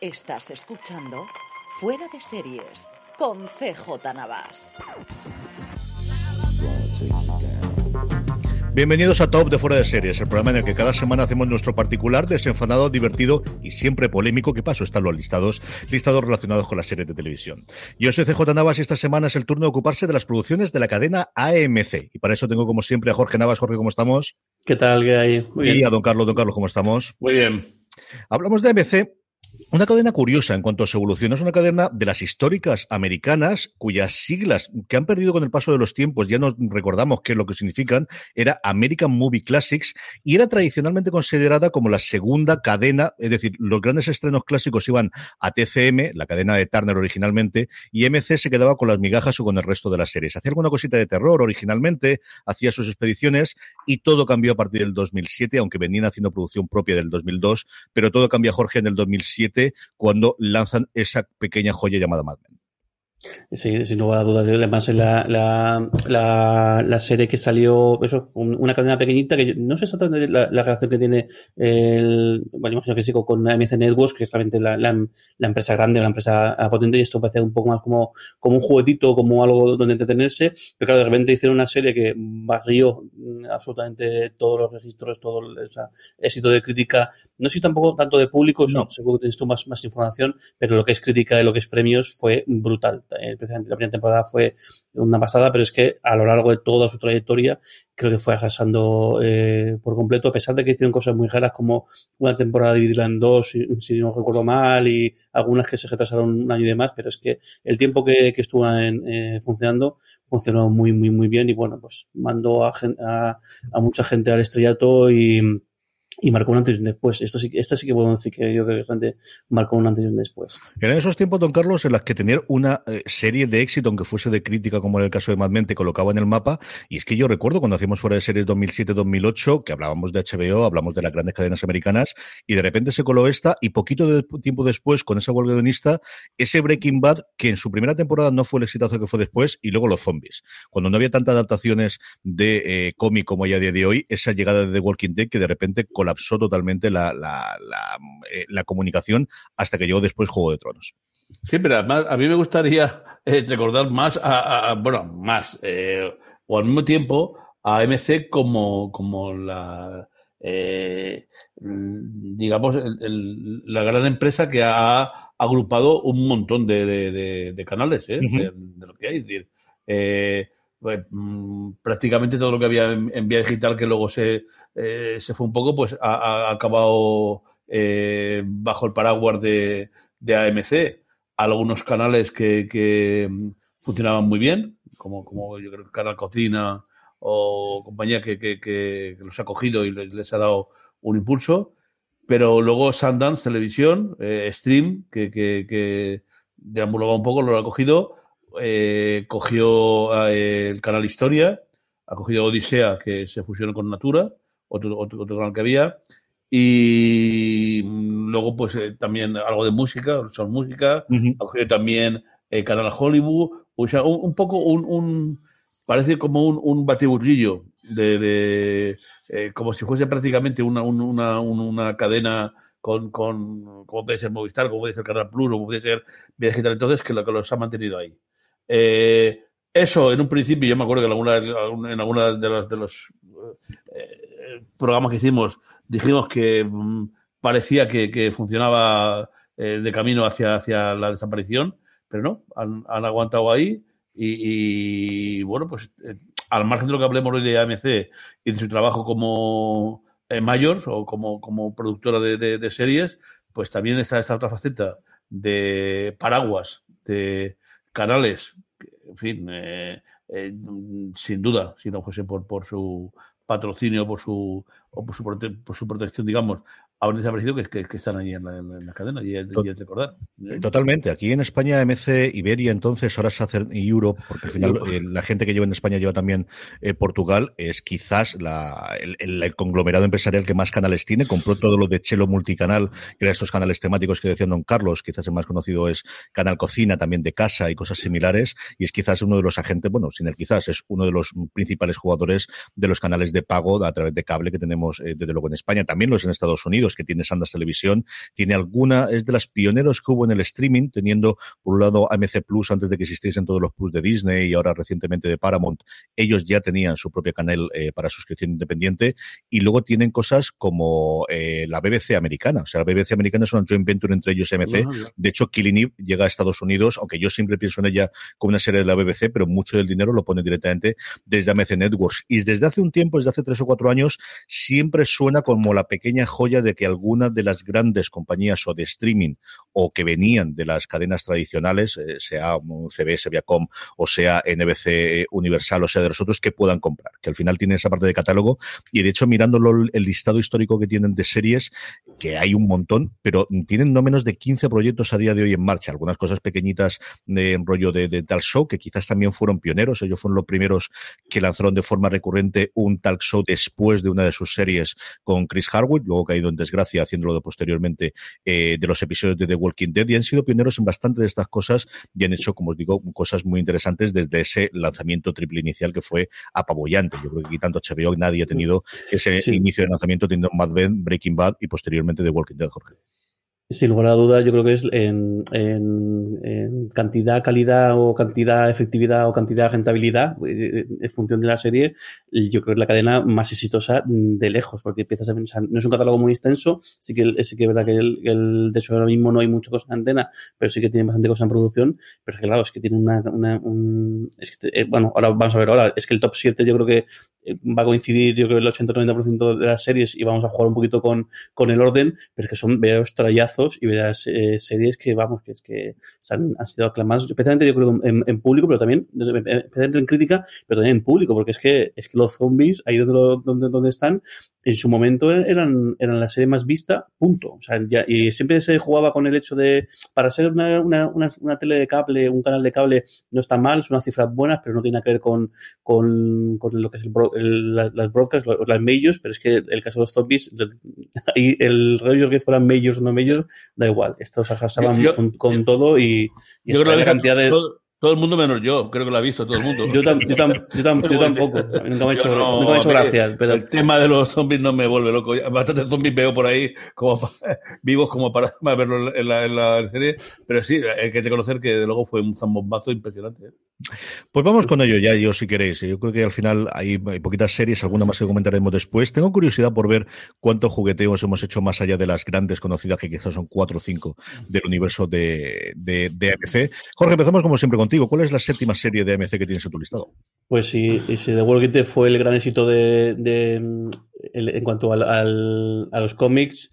Estás escuchando Fuera de Series con CJ Navas. Bienvenidos a Top de Fuera de Series, el programa en el que cada semana hacemos nuestro particular, desenfadado, divertido y siempre polémico, que paso están los listados, listados relacionados con las series de televisión. Yo soy CJ Navas y esta semana es el turno de ocuparse de las producciones de la cadena AMC. Y para eso tengo como siempre a Jorge Navas. Jorge, ¿cómo estamos? ¿Qué tal? ¿Qué hay? Muy y a don Carlos. Don Carlos, ¿cómo estamos? Muy bien. Hablamos de AMC una cadena curiosa en cuanto a su evolución. Es una cadena de las históricas americanas cuyas siglas que han perdido con el paso de los tiempos, ya no recordamos qué es lo que significan, era American Movie Classics y era tradicionalmente considerada como la segunda cadena, es decir, los grandes estrenos clásicos iban a TCM, la cadena de Turner originalmente, y MC se quedaba con las migajas o con el resto de las series. Hacía alguna cosita de terror originalmente, hacía sus expediciones y todo cambió a partir del 2007, aunque venían haciendo producción propia del 2002, pero todo cambia, Jorge, en el 2007 cuando lanzan esa pequeña joya llamada Mad Men. Sí, sin lugar a dudas. Además, la, la, la, la, serie que salió, eso, una cadena pequeñita que no sé exactamente la, la relación que tiene el, bueno, imagino que sí, con AMC Networks, que es realmente la, la, empresa grande, la empresa potente, y esto parece un poco más como, como un juguetito, como algo donde entretenerse. Pero claro, de repente hicieron una serie que barrió absolutamente todos los registros, todo el éxito de crítica. No sé tampoco tanto de público, no. seguro que tienes tú más, más información, pero lo que es crítica y lo que es premios fue brutal especialmente eh, la primera temporada fue una pasada, pero es que a lo largo de toda su trayectoria creo que fue arrasando eh, por completo, a pesar de que hicieron cosas muy raras como una temporada dividida en dos, si, no recuerdo mal, y algunas que se retrasaron un año y demás, pero es que el tiempo que, estuvo eh, funcionando funcionó muy, muy, muy bien y bueno, pues mandó a, a mucha gente al estrellato y y marcó un antes y un después. Esto sí, esta sí que puedo decir que yo creo que realmente marcó un antes y un después. En esos tiempos, don Carlos, en las que tener una eh, serie de éxito, aunque fuese de crítica, como era el caso de Mad Men, te colocaba en el mapa. Y es que yo recuerdo cuando hacíamos fuera de series 2007-2008, que hablábamos de HBO, hablamos de las grandes cadenas americanas, y de repente se coló esta, y poquito de tiempo después, con esa huelga ese Breaking Bad, que en su primera temporada no fue el exitazo que fue después, y luego los zombies. Cuando no había tantas adaptaciones de eh, cómic como hay a día de hoy, esa llegada de The Walking Dead que de repente colapsó totalmente la, la, la, eh, la comunicación hasta que llegó después Juego de Tronos. Sí, pero además a mí me gustaría eh, recordar más, a, a, bueno, más, eh, o al mismo tiempo, a MC como, como la, eh, digamos, el, el, la gran empresa que ha agrupado un montón de, de, de canales, -huh. de, lo que hay. Es decir, pues, mmm, prácticamente todo lo que había en, en vía digital que luego se, eh, se fue un poco, pues ha, acabado eh, bajo el paraguas de, de, AMC. Algunos canales que, que, funcionaban muy bien, como, como yo creo que Canal Cocina o compañía que, que, que los ha cogido y les, ha dado un impulso. Pero luego Sundance Televisión, eh, Stream, que, que, que deambulaba un poco, lo ha cogido eh, cogió eh, el canal Historia, ha cogido Odisea, que se fusionó con Natura, otro, otro, otro canal que había, y luego pues eh, también algo de música, son música, uh -huh. ha cogido también el canal Hollywood, o sea, un, un poco un, un, parece como un, un batiburrillo de, de eh, como si fuese prácticamente una, una, una cadena con, con como puede ser Movistar, como puede ser Canal Plus, o como puede ser Vía Digital, entonces, que lo que los ha mantenido ahí. Eh, eso, en un principio, yo me acuerdo que en alguna, en alguna de los, de los eh, programas que hicimos dijimos que mm, parecía que, funcionaba eh, de camino hacia, hacia la desaparición, pero no, han, aguantado ahí y, bueno, pues al margen de lo que hablemos hoy de AMC y de su trabajo como mayors o como, como productora de, series, pues también está esta otra faceta de paraguas, de canales, en fin, eh, eh, sin duda, si no fuese por, por su patrocinio por su, o por su, por su protección, digamos, haber desaparecido que, que, que están ahí en la, en la cadena y, y recordar. Totalmente. Aquí en España, MC, Iberia, entonces, ahora se hace y Europe, porque al final eh, la gente que lleva en España lleva también eh, Portugal, es quizás la, el, el, el, conglomerado empresarial que más canales tiene. Compró todo lo de Chelo Multicanal, que eran estos canales temáticos que decía Don Carlos, quizás el más conocido es Canal Cocina, también de casa y cosas similares, y es quizás uno de los agentes, bueno, sin el quizás, es uno de los principales jugadores de los canales de pago a través de cable que tenemos, eh, desde luego, en España. También los en Estados Unidos, que tiene Sandas Televisión, tiene alguna, es de las pioneros que hubo en el streaming, teniendo por un lado AMC Plus antes de que existiesen todos los Plus de Disney y ahora recientemente de Paramount, ellos ya tenían su propio canal eh, para suscripción independiente. Y luego tienen cosas como eh, la BBC americana, o sea, la BBC americana es una joint venture entre ellos y AMC, -huh. de hecho Killing Eve llega a Estados Unidos, aunque yo siempre pienso en ella como una serie de la BBC, pero mucho del dinero lo pone directamente desde AMC Networks. Y desde hace un tiempo, desde hace tres o cuatro años, siempre suena como la pequeña joya de que alguna de las grandes compañías o de streaming o que venían de las cadenas tradicionales, eh, sea CBS, Viacom o sea NBC Universal o sea de los otros, que puedan comprar, que al final tiene esa parte de catálogo. Y de hecho mirándolo el listado histórico que tienen de series, que hay un montón, pero tienen no menos de 15 proyectos a día de hoy en marcha, algunas cosas pequeñitas de en rollo de, de tal show que quizás también fueron pioneros, ellos fueron los primeros que lanzaron de forma recurrente un talk show después de una de sus series con Chris Harwood, luego caído en haciéndolo de posteriormente eh, de los episodios de The Walking Dead y han sido pioneros en bastante de estas cosas y han hecho, como os digo, cosas muy interesantes desde ese lanzamiento triple inicial que fue apabullante. Yo creo que aquí tanto HBO nadie ha tenido ese sí. inicio de lanzamiento teniendo Mad Men, Breaking Bad y posteriormente The Walking Dead, Jorge. Sin lugar a dudas, yo creo que es en, en, en, cantidad, calidad o cantidad, efectividad o cantidad, rentabilidad, eh, en función de la serie, yo creo que es la cadena más exitosa de lejos, porque empiezas a pensar, no es un catálogo muy extenso, sí que, sí que es verdad que el, el, de eso ahora mismo no hay mucha cosa en antena, pero sí que tiene bastante cosa en producción, pero es que claro, es que tiene una, una un, es que, eh, bueno, ahora vamos a ver ahora, es que el top 7 yo creo que eh, va a coincidir, yo creo el 80-90% de las series y vamos a jugar un poquito con, con el orden, pero es que son veros trayazos y verás eh, series que, vamos, que es que han, han, sido aclamadas, especialmente yo creo en, en, público, pero también, especialmente en crítica, pero también en público, porque es que, es que los zombies, ahí donde, donde, donde están, en su momento eran, eran la serie más vista, punto. O sea, ya, y siempre se jugaba con el hecho de, para ser una, una, una, una, tele de cable, un canal de cable, no está mal, son unas cifras buenas, pero no tiene nada que ver con, con, con lo que es el, el, las broadcasts, las majors, pero es que el caso de los zombies, ahí el rollo que fueran majors o no majors, da igual. Estos arrasaban con, con, todo y, y yo creo que la cantidad de... Todo, todo, el mundo menos yo, creo que lo ha visto todo el mundo. yo, tam, yo, tam, yo, tam, yo tampoco, nunca me ha hecho, no, nunca me ha hecho gracia. Pero... El tema de los zombies no me vuelve loco. Bastante zombies veo por ahí como vivos como para, para verlo en la, en la, serie, pero sí, hay que reconocer que de luego fue un zambombazo impresionante. ¿eh? Pues vamos con ello ya, yo si queréis. Yo creo que al final hay, hay, poquitas series, alguna más que comentaremos después. Tengo curiosidad por ver cuántos jugueteos hemos hecho más allá de las grandes conocidas, que quizás son cuatro o cinco del universo de, de, de AMC. Jorge, empezamos como siempre ¿Cuál es la séptima serie de AMC que tienes en tu listado? Pues sí, si The Walking Dead fue el gran éxito de, en cuanto al, al, a los cómics,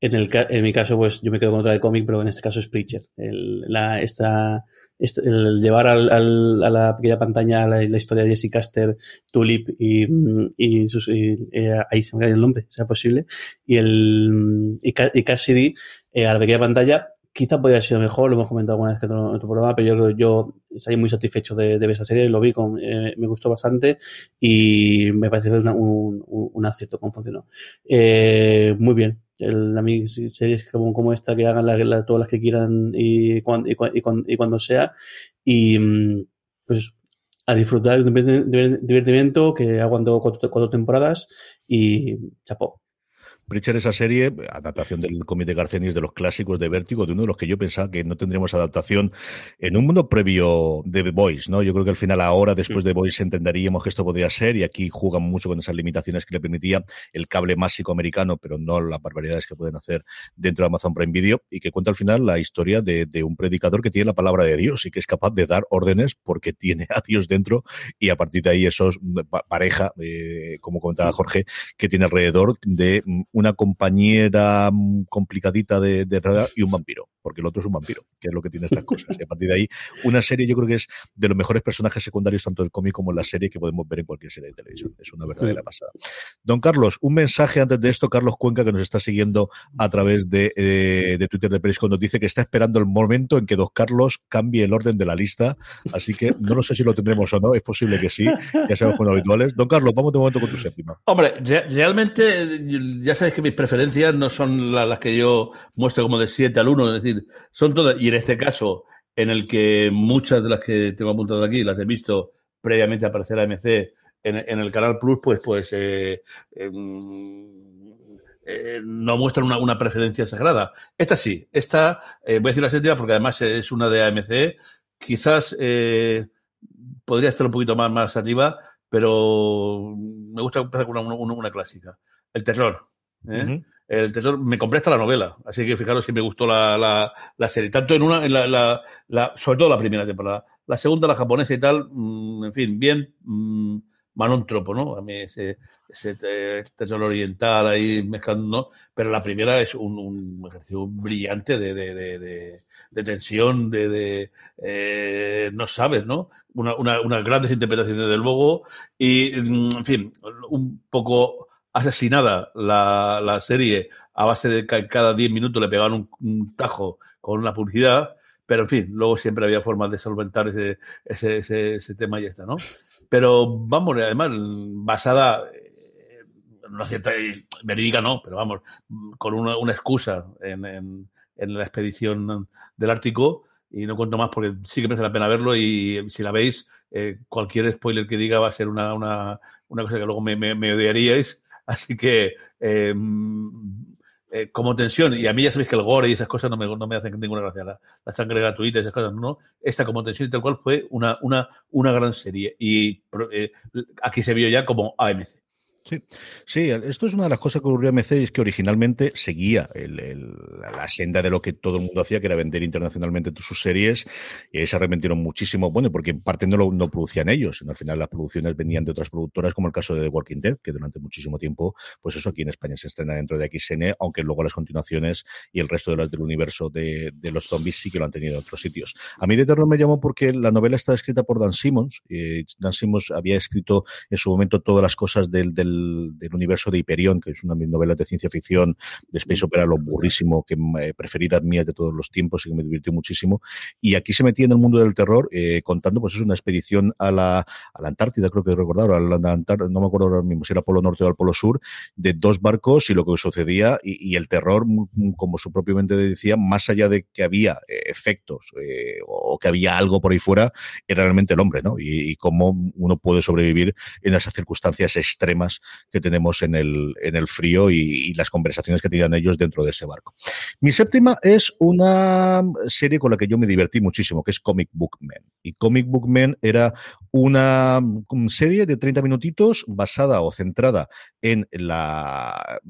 en, el, en mi caso, pues yo me quedo con otra de cómic, pero en este caso es Preacher. El, la, esta, esta, el llevar al, a la pequeña pantalla la, historia de Jesse Caster, Tulip y, sus, eh, ahí se me cae el nombre, sea posible, y, el, y, y Cassidy eh, a la pequeña pantalla quizá podría haber sido mejor, lo hemos comentado alguna vez que en otro programa, pero yo, yo salí muy satisfecho de, de ver esta serie, lo vi, con, eh, me gustó bastante y me parece una, un, un, acierto cómo funcionó. Eh, muy bien. El, a mí series como, esta que hagan todas las que quieran y, cuando, sea y pues a disfrutar del divertimiento que aguantó cuatro, cuatro temporadas y chapó. Preacher, esa serie, adaptación del cómic de Garcenis de los clásicos de Vértigo, de uno de los que yo pensaba que no tendríamos adaptación en un mundo previo de The Boys, ¿no? Yo creo que al final, ahora, después de The Boys, entenderíamos que esto podría ser, y aquí juegan mucho con esas limitaciones que le permitía el cable másico americano, pero no las barbaridades que pueden hacer dentro de Amazon Prime Video, y que cuenta al final la historia de, un predicador que tiene la palabra de Dios y que es capaz de dar órdenes porque tiene a Dios dentro, y a partir de ahí, esos pareja, eh, como comentaba Jorge, que tiene alrededor de una compañera complicadita de, de y un vampiro porque el otro es un vampiro, que es lo que tiene estas cosas. Y a partir de ahí, una serie yo creo que es de los mejores personajes secundarios, tanto del cómic como en la serie, que podemos ver en cualquier serie de televisión. Es una verdadera pasada. Don Carlos, un mensaje antes de esto, Carlos Cuenca, que nos está siguiendo a través de, eh, de Twitter de Perisco, nos dice que está esperando el momento en que Don Carlos cambie el orden de la lista, así que no lo sé si lo tendremos o no, es posible que sí, ya sabemos con habituales. Don Carlos, vamos de momento con tu séptima. Hombre, realmente ya sabes que mis preferencias no son las que yo muestro como de 7 al 1, es decir, son todas, y en este caso, en el que muchas de las que tengo apuntado aquí las he visto previamente aparecer a MC en, el canal Plus, pues, pues eh, em, eh, no muestran una, preferencia sagrada. Esta sí, esta, eh, voy a decir la séptima porque además es una de AMC, quizás podría estar un poquito más, más arriba, pero me gusta empezar con una, clásica. El terror. El Tesoro, me compré hasta la novela, así que fijaros si me gustó la, la, la serie. Tanto en una, en la, la, sobre todo la primera temporada. La segunda, la japonesa y tal, mm, en fin, bien, mmm, tropo, ¿no? A mí ese, ese tesoro oriental ahí mezclando, ¿no? Pero la primera es un, un ejercicio brillante de, de, de, de tensión, de, de eh, no sabes, ¿no? Una, una, unas grandes interpretaciones del luego y, mm, en fin, un poco asesinada la, la serie a base de que cada 10 minutos le pegaban un, tajo con una publicidad, pero en fin, luego siempre había formas de solventar ese, ese, ese, tema y ya está, ¿no? Pero vamos, además, basada eh, en una cierta verídica, no, pero vamos, con una, una excusa en, en, en la expedición del Ártico, y no cuento más porque sí que merece la pena verlo y si la veis, eh, cualquier spoiler que diga va a ser una, una, una cosa que luego me, me, me odiaríais, Así que, eh, eh, como tensión, y a mí ya sabéis que el gore y esas cosas no me, no me hacen ninguna gracia, la, sangre gratuita y esas cosas, no. Esta como tensión y tal cual fue una, una, una gran serie. Y eh, aquí se vio ya como AMC. Sí, sí, esto es una de las cosas que ocurrió a MC es que originalmente seguía la senda de lo que todo el mundo hacía, que era vender internacionalmente sus series, y se arrepintieron muchísimo, bueno, porque en parte no lo producían ellos, sino al final las producciones venían de otras productoras, como el caso de The Walking Dead, que durante muchísimo tiempo, pues eso aquí en España se estrena dentro de XN, aunque luego las continuaciones y el resto de las del universo de, los zombies sí que lo han tenido en otros sitios. A mí de terror me llamó porque la novela está escrita por Dan Simmons, Dan Simmons había escrito en su momento todas las cosas del del, universo de Hyperion, que es una de mis novelas de ciencia ficción, de Space Opera, lo burrísimo, que eh, preferidas mías de todos los tiempos y que me divirtió muchísimo. Y aquí se metía en el mundo del terror, eh, contando, pues es una expedición a la, a la Antártida, creo que recordar, a la Antártida, no me acuerdo ahora mismo si era Polo Norte o al Polo Sur, de dos barcos y lo que sucedía y, y el terror, como su propio mente decía, más allá de que había eh, efectos eh, o que había algo por ahí fuera, era realmente el hombre, ¿no? Y, y cómo uno puede sobrevivir en esas circunstancias extremas que tenemos en el, en el frío y, las conversaciones que tenían ellos dentro de ese barco. Mi séptima es una serie con la que yo me divertí muchísimo, que es Comic Book Man. Y Comic Book Man era una serie de 30 minutitos basada o centrada en la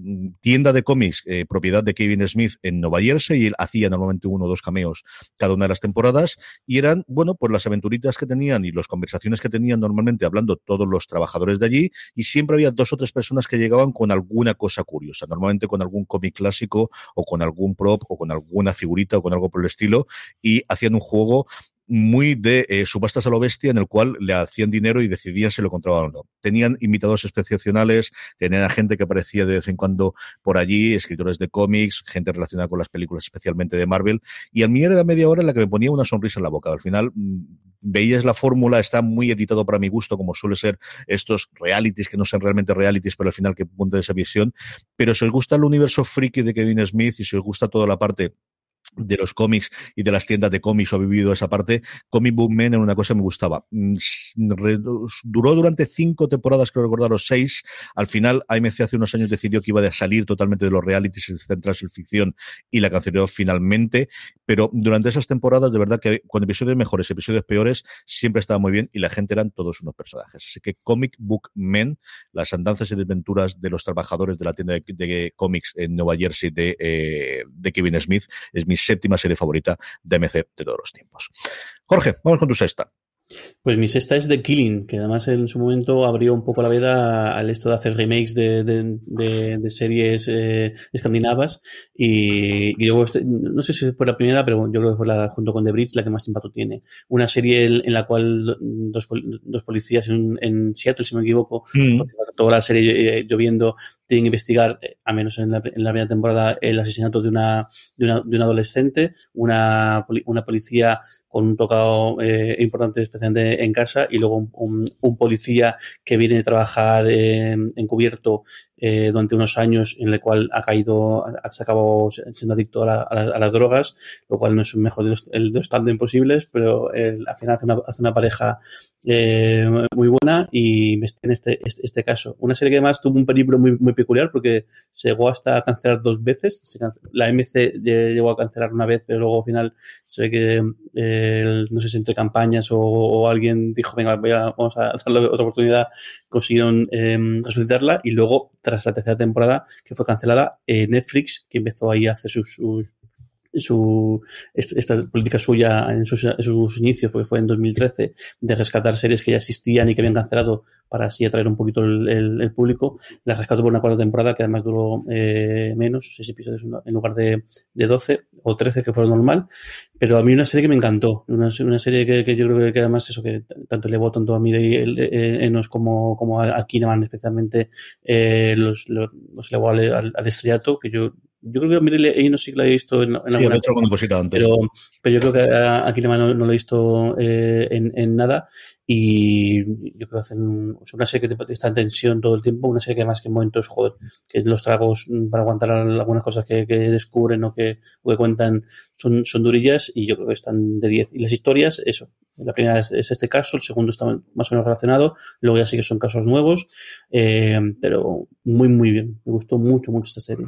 tienda de cómics eh, propiedad de Kevin Smith en Nueva Jersey y él hacía normalmente uno o dos cameos cada una de las temporadas y eran, bueno, pues las aventuritas que tenían y las conversaciones que tenían normalmente hablando todos los trabajadores de allí y siempre había dos o tres personas que llegaban con alguna cosa curiosa, normalmente con algún cómic clásico o con algún prop o con alguna figurita o con algo por el estilo y hacían un juego muy de eh, subastas a lo bestia en el cual le hacían dinero y decidían si lo compraban o no. Tenían invitados excepcionales, tenían gente que aparecía de vez en cuando por allí, escritores de cómics, gente relacionada con las películas, especialmente de Marvel, y a mí era media hora en la que me ponía una sonrisa en la boca. Al final mm, veías la fórmula, está muy editado para mi gusto, como suele ser estos realities que no son realmente realities, pero al final que de esa visión. Pero si os gusta el universo friki de Kevin Smith y si os gusta toda la parte de los cómics y de las tiendas de cómics o ha vivido esa parte, Comic Book Men en una cosa me gustaba. Mm, duró durante cinco temporadas, creo recordar los seis. Al final, AMC hace unos años decidió que iba a salir totalmente de los realities y centrarse en ficción y la canceló finalmente. Pero durante esas temporadas, de verdad que con episodios mejores, episodios peores, siempre estaba muy bien y la gente eran todos unos personajes. Así que Comic Book Men, las andanzas y desventuras de los trabajadores de la tienda de, cómics en Nueva Jersey de, eh, de Kevin Smith, es mi séptima serie favorita de MC de todos los tiempos. Jorge, vamos con tu sexta. Pues mi sexta es The Killing, que además en su momento abrió un poco la veda al esto de hacer remakes de, series eh, escandinavas. Y, yo no sé si fue la primera, pero yo creo que fue la, junto con The Bridge la que más impacto tiene. Una serie en, la cual dos, dos policías en, Seattle, si no me equivoco, mm. toda la serie eh, lloviendo, tienen que investigar, eh, al menos en la, en la, primera temporada, el asesinato de una, de una, de una adolescente, una, una policía con un tocado eh, importante, en casa, y luego un, un, policía que viene a trabajar encubierto eh, durante unos años en el cual ha caído, se acabado siendo adicto a, las drogas, lo cual no es un mejor de los, el, los tan imposibles, pero al final hace una, hace una pareja eh, muy buena y en este, este, este, caso. Una serie que además tuvo un peligro muy, muy peculiar porque se llegó hasta a cancelar dos veces. La MC llegó a cancelar una vez, pero luego al final se ve que, eh, no sé si entre campañas o, alguien dijo, venga, voy a, vamos a darle otra oportunidad, consiguieron eh, resucitarla y luego tras la tercera temporada que fue cancelada, eh, Netflix, que empezó ahí a hacer sus, su, esta política suya en sus, inicios, porque fue en 2013, de rescatar series que ya existían y que habían cancelado para así atraer un poquito el, público. La rescató por una cuarta temporada que además duró eh, menos, seis episodios en lugar de, de 12 o 13 que fue normal. Pero a mí una serie que me encantó, una, una serie que, yo creo que además eso que tanto le tanto a mí Enos como, como a, Kineman especialmente eh, los, los, los elevó al, al, estrellato, que yo yo creo que a Mireille no sí que la he visto en, en sí, alguna hecho alguna cosita antes. Pero, pero yo creo que aquí no, no lo he visto eh, en, en, nada. Y yo creo que hacen una serie que está en tensión todo el tiempo, una serie que además que en momentos, joder, que los tragos para aguantar algunas cosas que, que descubren o que, o que cuentan son, son durillas y yo creo que están de 10. Y las historias, eso. La primera es, es, este caso, el segundo está más o menos relacionado, luego ya sí que son casos nuevos, eh, pero muy, muy bien. Me gustó mucho, mucho esta serie.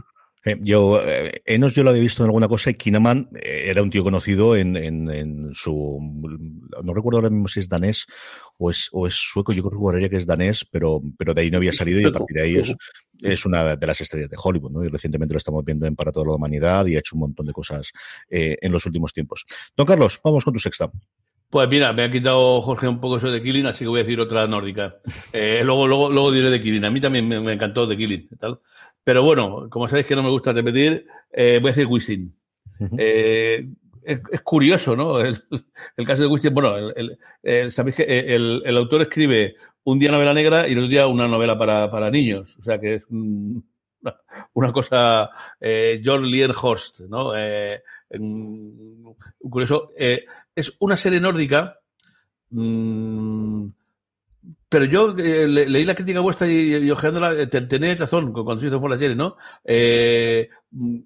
Eh, yo, eh, Enos yo lo había visto en alguna cosa y Kinaman eh, era un tío conocido en, en, su, no recuerdo ahora mismo si es danés o es, o es sueco, yo creo que es danés, pero, pero de ahí no había salido y a partir de ahí es, es una de las estrellas de Hollywood, ¿no? Y recientemente lo estamos viendo en Para toda la humanidad y ha hecho un montón de cosas en los últimos tiempos. Don Carlos, vamos con tu sexta. Pues mira, me ha quitado Jorge un poco eso de Killing, así que voy a decir otra nórdica. luego, luego, luego diré de Killing. A mí también me, me encantó de Killing. Tal. Pero bueno, como sabéis que no me gusta repetir, eh, voy a decir Wisin. eh, es, es, curioso, ¿no? El, el, caso de Wisin. Bueno, el, el, sabéis que el, autor escribe un día novela negra y el otro día una novela para, para niños. O sea que es un, una cosa eh, George Lierhorst, ¿no? Eh, curioso. Eh, es una serie nórdica mmm, pero yo eh, le, leí la crítica vuestra y, y ojeándola, eh, tenéis razón cuando se hizo por la serie, ¿no? Eh, eh,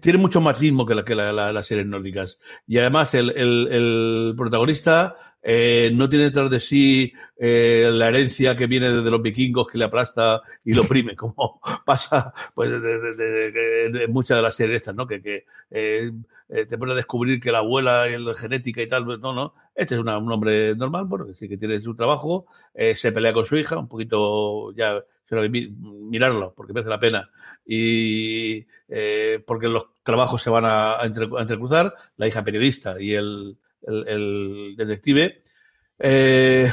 tiene mucho más ritmo que, la, que la, la, las series nórdicas. Y además el, el, protagonista eh, no tiene detrás de sí eh, la herencia que viene desde los vikingos que le aplasta y lo oprime, como pasa pues de, muchas de las series estas, ¿no? Que, que eh, te pone a descubrir que la abuela es la genética y tal, pues, no, no. Este es una, un hombre normal, bueno, que sí que tiene su trabajo, se pelea con su hija, un poquito ya mirarlo, porque merece la pena. Y eh, porque los trabajos se van a, a, entre, a, entrecruzar, la hija periodista y el, el, el detective. Eh,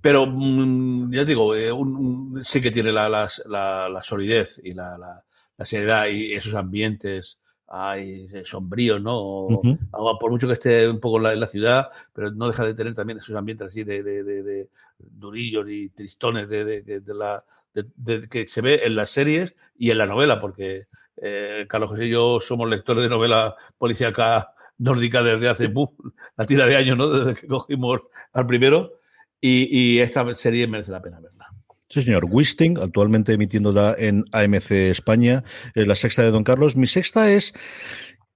pero mm, ya digo, eh, un, un, sí que tiene la, la, la, la solidez y la, la, seriedad y esos ambientes ay, sombríos, ¿no? Uh -huh. Por mucho que esté un poco en la, la, ciudad, pero no deja de tener también esos ambientes así de, de, de, de durillos y tristones de, de, de la, de, que se ve en las series y en la novela, porque eh, Carlos José y yo somos lectores de novela policíaca nórdica desde hace ¡puf! la tira de años, ¿no? Desde que cogimos al primero. Y, y esta serie merece la pena verla. Sí, señor. Wisting, actualmente emitiéndola en AMC España, eh, la sexta de Don Carlos. Mi sexta es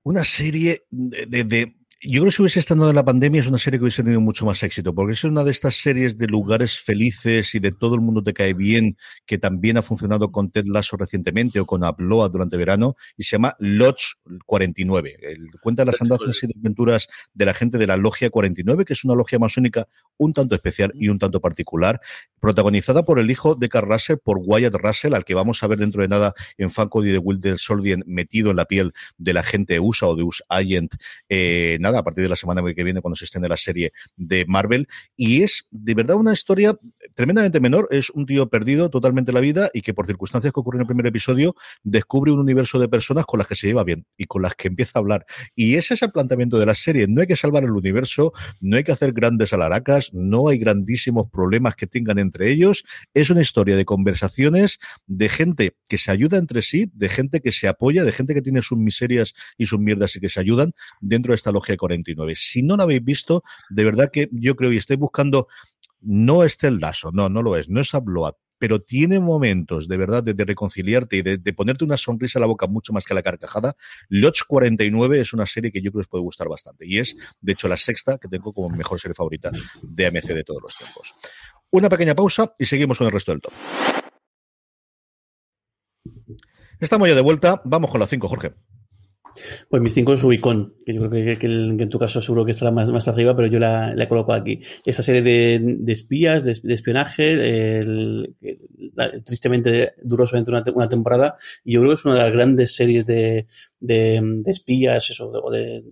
una serie de, de yo creo que si hubiese estado en la pandemia es una serie que hubiese tenido mucho más éxito, porque es una de estas series de lugares felices y de todo el mundo te cae bien, que también ha funcionado con Ted Lasso recientemente o con Abloa durante verano, y se llama Lodge 49. El, cuenta las andanzas y aventuras de la gente de la Logia 49, que es una logia masónica un tanto especial y un tanto particular, protagonizada por el hijo de Carl Russell, por Wyatt Russell, al que vamos a ver dentro de nada en Fancody de Wilder Soldien metido en la piel de la gente USA o de US Agent, eh, a partir de la semana que viene cuando se estén de la serie de Marvel. Y es de verdad una historia tremendamente menor. Es un tío perdido totalmente la vida y que por circunstancias que ocurren en el primer episodio descubre un universo de personas con las que se lleva bien y con las que empieza a hablar. Y ese es el planteamiento de la serie. No hay que salvar el universo, no hay que hacer grandes alaracas, no hay grandísimos problemas que tengan entre ellos. Es una historia de conversaciones de gente que se ayuda entre sí, de gente que se apoya, de gente que tiene sus miserias y sus mierdas y que se ayudan dentro de esta logia 49. Si no lo habéis visto, de verdad que yo creo y estoy buscando, no es Teldaso, no, no lo es, no es Abloat, pero tiene momentos de verdad de, reconciliarte y de, ponerte una sonrisa a la boca mucho más que la carcajada. Lodge 49 es una serie que yo creo que os puede gustar bastante y es, de hecho, la sexta que tengo como mejor serie favorita de AMC de todos los tiempos. Una pequeña pausa y seguimos con el resto del top. Estamos ya de vuelta. Vamos con la 5, Jorge. Pues mi 5 es Rubicon, que yo creo que, en tu caso seguro que estará más, más arriba, pero yo la, coloco aquí. Esta serie de, de espías, de, espionaje, el, tristemente duró solamente una, una, temporada, y yo creo que es una de las grandes series de, de, espías eso, o de,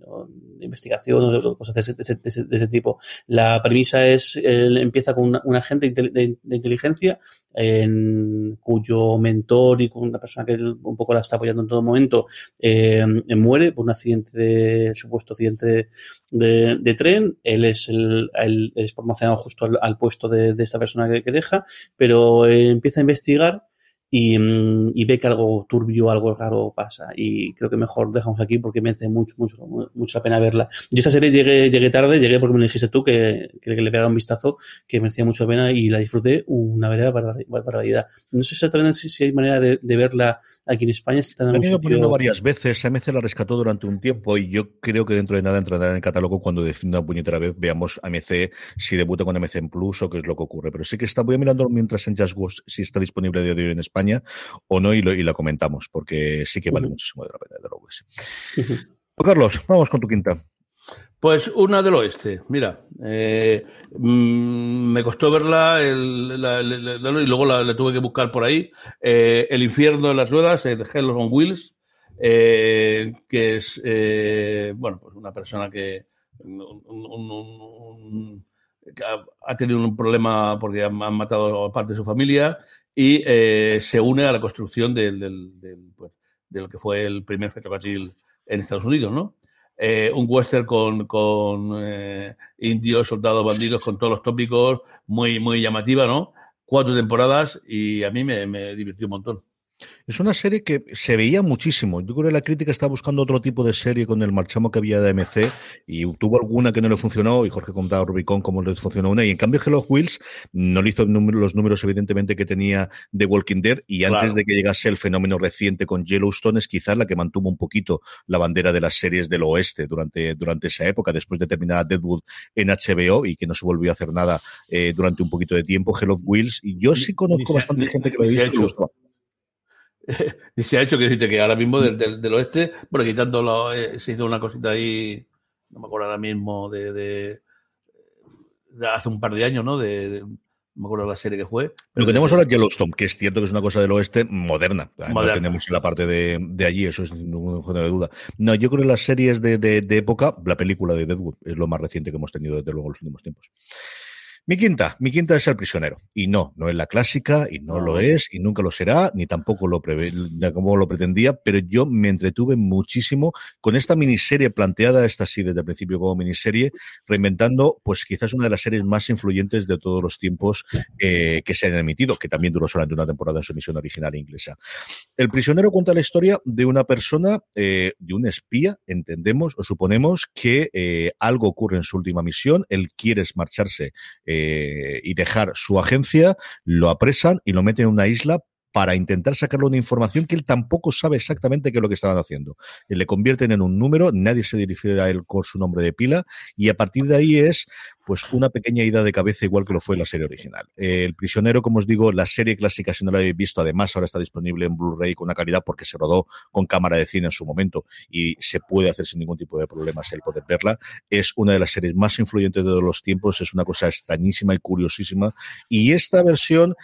investigación o de cosas de ese, de ese, tipo. La premisa es, empieza con un agente de, inteligencia en cuyo mentor y con una persona que un poco la está apoyando en todo momento eh, muere por un accidente de supuesto accidente de, tren. Él es el, es promocionado justo al, puesto de, esta persona que, que deja, pero eh, empieza a investigar Mm, y, ve que algo turbio, algo raro pasa. Y creo que mejor dejamos aquí porque merece mucho, mucho, mucho la pena verla. Yo esta serie llegué, llegué tarde, llegué porque me dijiste tú que, que, le pegara un vistazo, que merecía mucho la pena y la disfruté una verdadera barbaridad. No sé exactamente si, si hay manera de, de, verla aquí en España. Se han ido poniendo varias veces. AMC la rescató durante un tiempo y yo creo que dentro de nada entrará en el catálogo cuando defina una puñetera vez veamos AMC si debuta con AMC en Plus o qué es lo que ocurre. Pero sí que está, voy mirando mientras en Just Wars si está disponible de hoy en España o no y lo, y la comentamos, porque sí que vale muchísimo de la pena, de luego. Carlos, vamos con tu quinta. Pues una del oeste, mira, eh, mm, me costó verla el, y luego la, tuve que buscar por ahí. Eh, el infierno de las ruedas, el Hell on Wheels, eh, que es, bueno, pues una persona que, ha, tenido un problema porque han, han matado a parte de su familia y eh, se une a la construcción del, del, pues, de lo que fue el primer ferrocarril en Estados Unidos, ¿no? Eh, un western con, con eh, indios, soldados, bandidos, con todos los tópicos, muy, muy llamativa, ¿no? Cuatro temporadas y a mí me, me divirtió un montón. Es una serie que se veía muchísimo. Yo creo que la crítica está buscando otro tipo de serie con el marchamo que había de MC y tuvo alguna que no le funcionó y Jorge contaba Rubicon cómo le funcionó una. Y en cambio Hello Wheels no le hizo los números evidentemente que tenía de Walking Dead y antes de que llegase el fenómeno reciente con Yellowstone es quizás la que mantuvo un poquito la bandera de las series del oeste durante, durante esa época después de terminar Deadwood en HBO y que no se volvió a hacer nada eh, durante un poquito de tiempo Hello Wheels. Y yo sí conozco bastante gente que lo ha visto y se ha hecho que decirte que ahora mismo del, del, oeste, bueno, quitando eh, se hizo una cosita ahí, no me acuerdo ahora mismo, de, de, hace un par de años, ¿no? De, no me acuerdo la serie que fue. Lo que tenemos ahora es Yellowstone, que es cierto que es una cosa del oeste moderna. No tenemos la parte de, de allí, eso es ningún de duda. No, yo creo que las series de, de, de, época, la película de Deadwood es lo más reciente que hemos tenido desde luego en los últimos tiempos. Mi quinta, mi quinta es El prisionero. Y no, no es la clásica, y no, lo es, y nunca lo será, ni tampoco lo prevé, como lo pretendía, pero yo me entretuve muchísimo con esta miniserie planteada, esta sí desde el principio como miniserie, reinventando, pues quizás una de las series más influyentes de todos los tiempos eh, que se han emitido, que también duró solamente una temporada en su emisión original inglesa. El prisionero cuenta la historia de una persona, eh, de un espía, entendemos o suponemos que eh, algo ocurre en su última misión, él quiere marcharse eh, y dejar su agencia, lo apresan y lo meten en una isla para intentar sacarle una información que él tampoco sabe exactamente qué es lo que estaban haciendo. Le convierten en un número, nadie se dirige a él con su nombre de pila y a partir de ahí es pues una pequeña ida de cabeza igual que lo fue la serie original. El prisionero, como os digo, la serie clásica, si no la habéis visto, además ahora está disponible en Blu-ray con una calidad porque se rodó con cámara de cine en su momento y se puede hacer sin ningún tipo de problemas el poder verla. Es una de las series más influyentes de todos los tiempos, es una cosa extrañísima y curiosísima. Y esta versión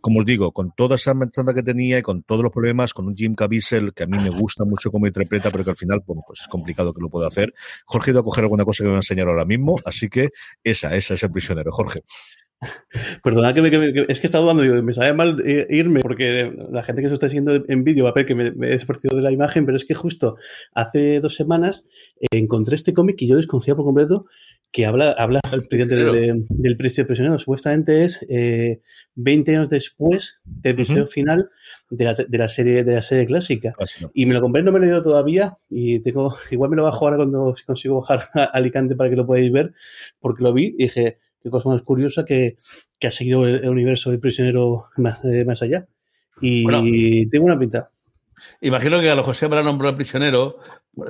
como os digo, con toda esa merchandise que tenía y con todos los problemas, con un Jim Caviezel que a mí me gusta mucho como interpreta, pero que al final, pues es complicado que lo pueda hacer. Jorge iba a coger alguna cosa que me va a enseñar ahora mismo, así que esa, esa es el prisionero. Jorge. Perdona que, me, es que he estado dudando, digo, me sabe mal eh, irme porque la gente que se está siguiendo en vídeo va a ver que me, he desaparecido de la imagen, pero es que justo hace dos semanas eh, encontré este cómic y yo desconocía por completo que habla, habla el presidente del precio prisionero. Supuestamente es 20 eh, años después del episodio final de la, de la, serie de la serie clásica. Y me lo compré, no me lo he leído todavía y tengo igual me lo bajo ahora cuando consigo bajar a Alicante para que lo podáis ver, porque lo vi y dije, qué cosa más curiosa que, que ha seguido el, universo del prisionero más, eh, más allá. Y tengo una pinta. Imagino que a lo José habrá nombrado prisionero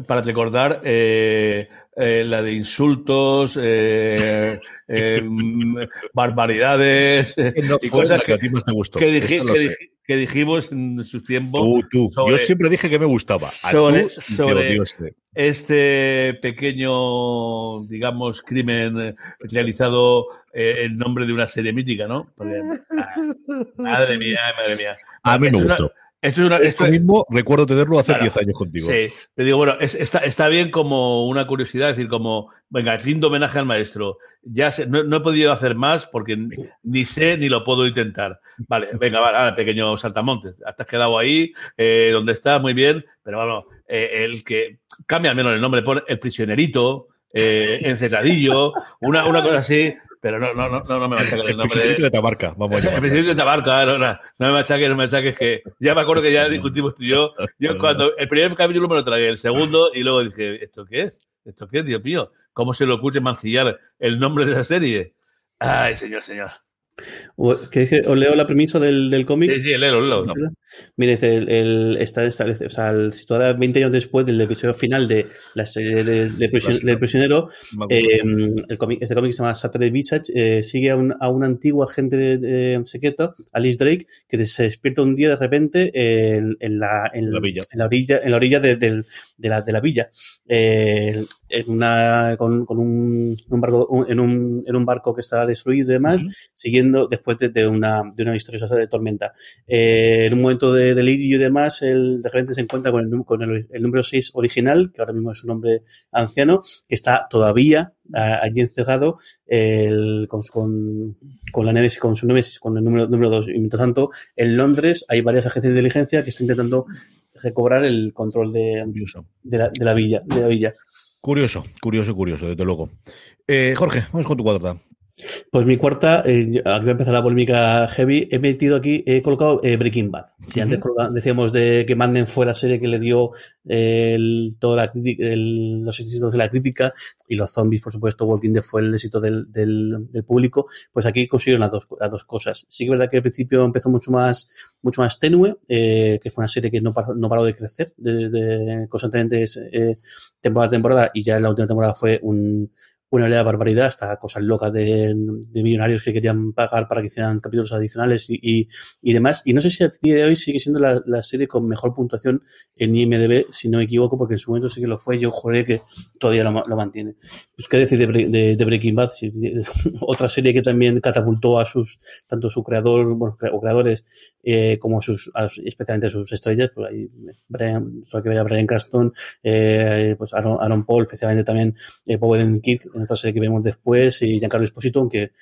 para recordar eh, eh, la de insultos, eh, barbaridades y cosas que, que, dijimos en sus tiempos. Yo siempre dije que me gustaba. sobre, este. este. pequeño, digamos, crimen realizado en nombre de una serie mítica, ¿no? Ah, madre mía, madre mía. A mí me gustó. Esto, mismo recuerdo tenerlo hace 10 años contigo. Sí, te digo, bueno, está, está, bien como una curiosidad, es decir, como, venga, lindo homenaje al maestro. Ya no, he podido hacer más porque ni, sé ni lo puedo intentar. Vale, venga, vale, pequeño saltamontes. Has quedado ahí, eh, donde está, muy bien, pero bueno, eh, el que cambia al menos el nombre, pone el prisionerito, eh, encetadillo, una, una cosa así, pero no, no, no, no me machaques el nombre. El de Tabarca, vamos a El presidente de Tabarca, no, no, no me machaques, no me machaques, que ya me acuerdo que ya discutimos tú y yo. Yo cuando el primer capítulo me lo tragué, el segundo, y luego dije, ¿esto qué es? ¿Esto qué es, Dios mío? ¿Cómo se le ocurre mancillar el nombre de esa serie? Ay, señor, señor. ¿Qué ¿Os leo la premisa del, del cómic? Sí, sí, léelo, léelo. Mire, dice, el, el, está o sea, situada 20 años después del episodio final de la serie de, del prisionero, eh, el cómic, este cómic se llama Saturday Visage, eh, sigue a un, a un, antiguo agente de, secreto, Alice Drake, que se despierta un día de repente en, en, la, en, la, villa. en la orilla, en la orilla de, de, la, de la villa. Eh, en una, con, con un, un, barco, en, un, en un barco que está destruido y demás, siguiendo después de, una, de una misteriosa de tormenta. Eh, en un momento de delirio y demás, el de repente se encuentra con el, con el, número 6 original, que ahora mismo es un hombre anciano, que está todavía allí encerrado el, con, con, con, la Nemesis, con su Nemesis, con el número, número 2. Y mientras tanto, en Londres hay varias agencias de inteligencia que están intentando recobrar el control de, de, la, de la villa. De la villa. Curioso, curioso, curioso, desde luego. Eh, Jorge, vamos con tu cuarta. Pues mi cuarta, eh, aquí va a empezar la polémica heavy, he metido aquí, he colocado eh, Breaking Bad. Si antes decíamos de que Manden fue la serie que le dio el, toda los éxitos de la crítica y los zombies, por supuesto, Walking Dead fue el éxito del, del, público, pues aquí consiguieron las dos, las dos cosas. Sí que es verdad que al principio empezó mucho más, mucho más tenue, eh, que fue una serie que no paró, no paró de crecer de, de constantemente eh, temporada a temporada y ya en la última temporada fue un, una de barbaridad, hasta cosas locas de, millonarios que querían pagar para que hicieran capítulos adicionales y, y, demás. Y no sé si a día de hoy sigue siendo la, serie con mejor puntuación en IMDB, si no me equivoco, porque en su momento sí que lo fue. Yo juré que todavía lo, mantiene. Pues qué decir de, Breaking Bad, otra serie que también catapultó a sus, tanto su creador, bueno, o creadores, eh, como sus, especialmente a sus estrellas, pues ahí Brian, solo que a Brian Cranston, eh, pues Aaron, Paul, especialmente también eh, Kirk, en otra serie que vemos después, y Giancarlo Esposito, aunque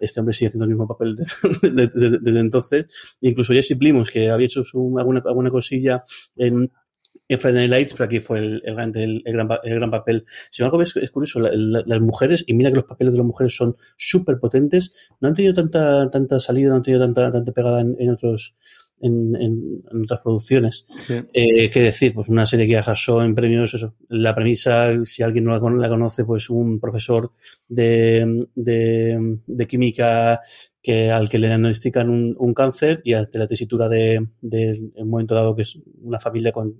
este hombre sigue haciendo el mismo papel desde, entonces. Incluso Jesse Plimos, que había hecho alguna, alguna cosilla en Friday Night Lights, pero aquí fue el, el, gran, el, gran, el gran, papel. Sin embargo, es, es curioso, las mujeres, y mira que los papeles de las mujeres son súper potentes, no han tenido tanta, tanta salida, no han tenido tanta, tanta pegada en, otros en, otras producciones. Eh, ¿Qué decir? Pues una serie que arrasó en premios, eso. La premisa, si alguien no la, conoce, pues un profesor de, de, química que al que le diagnostican un, un cáncer y de la tesitura de, de, un momento dado que es una familia con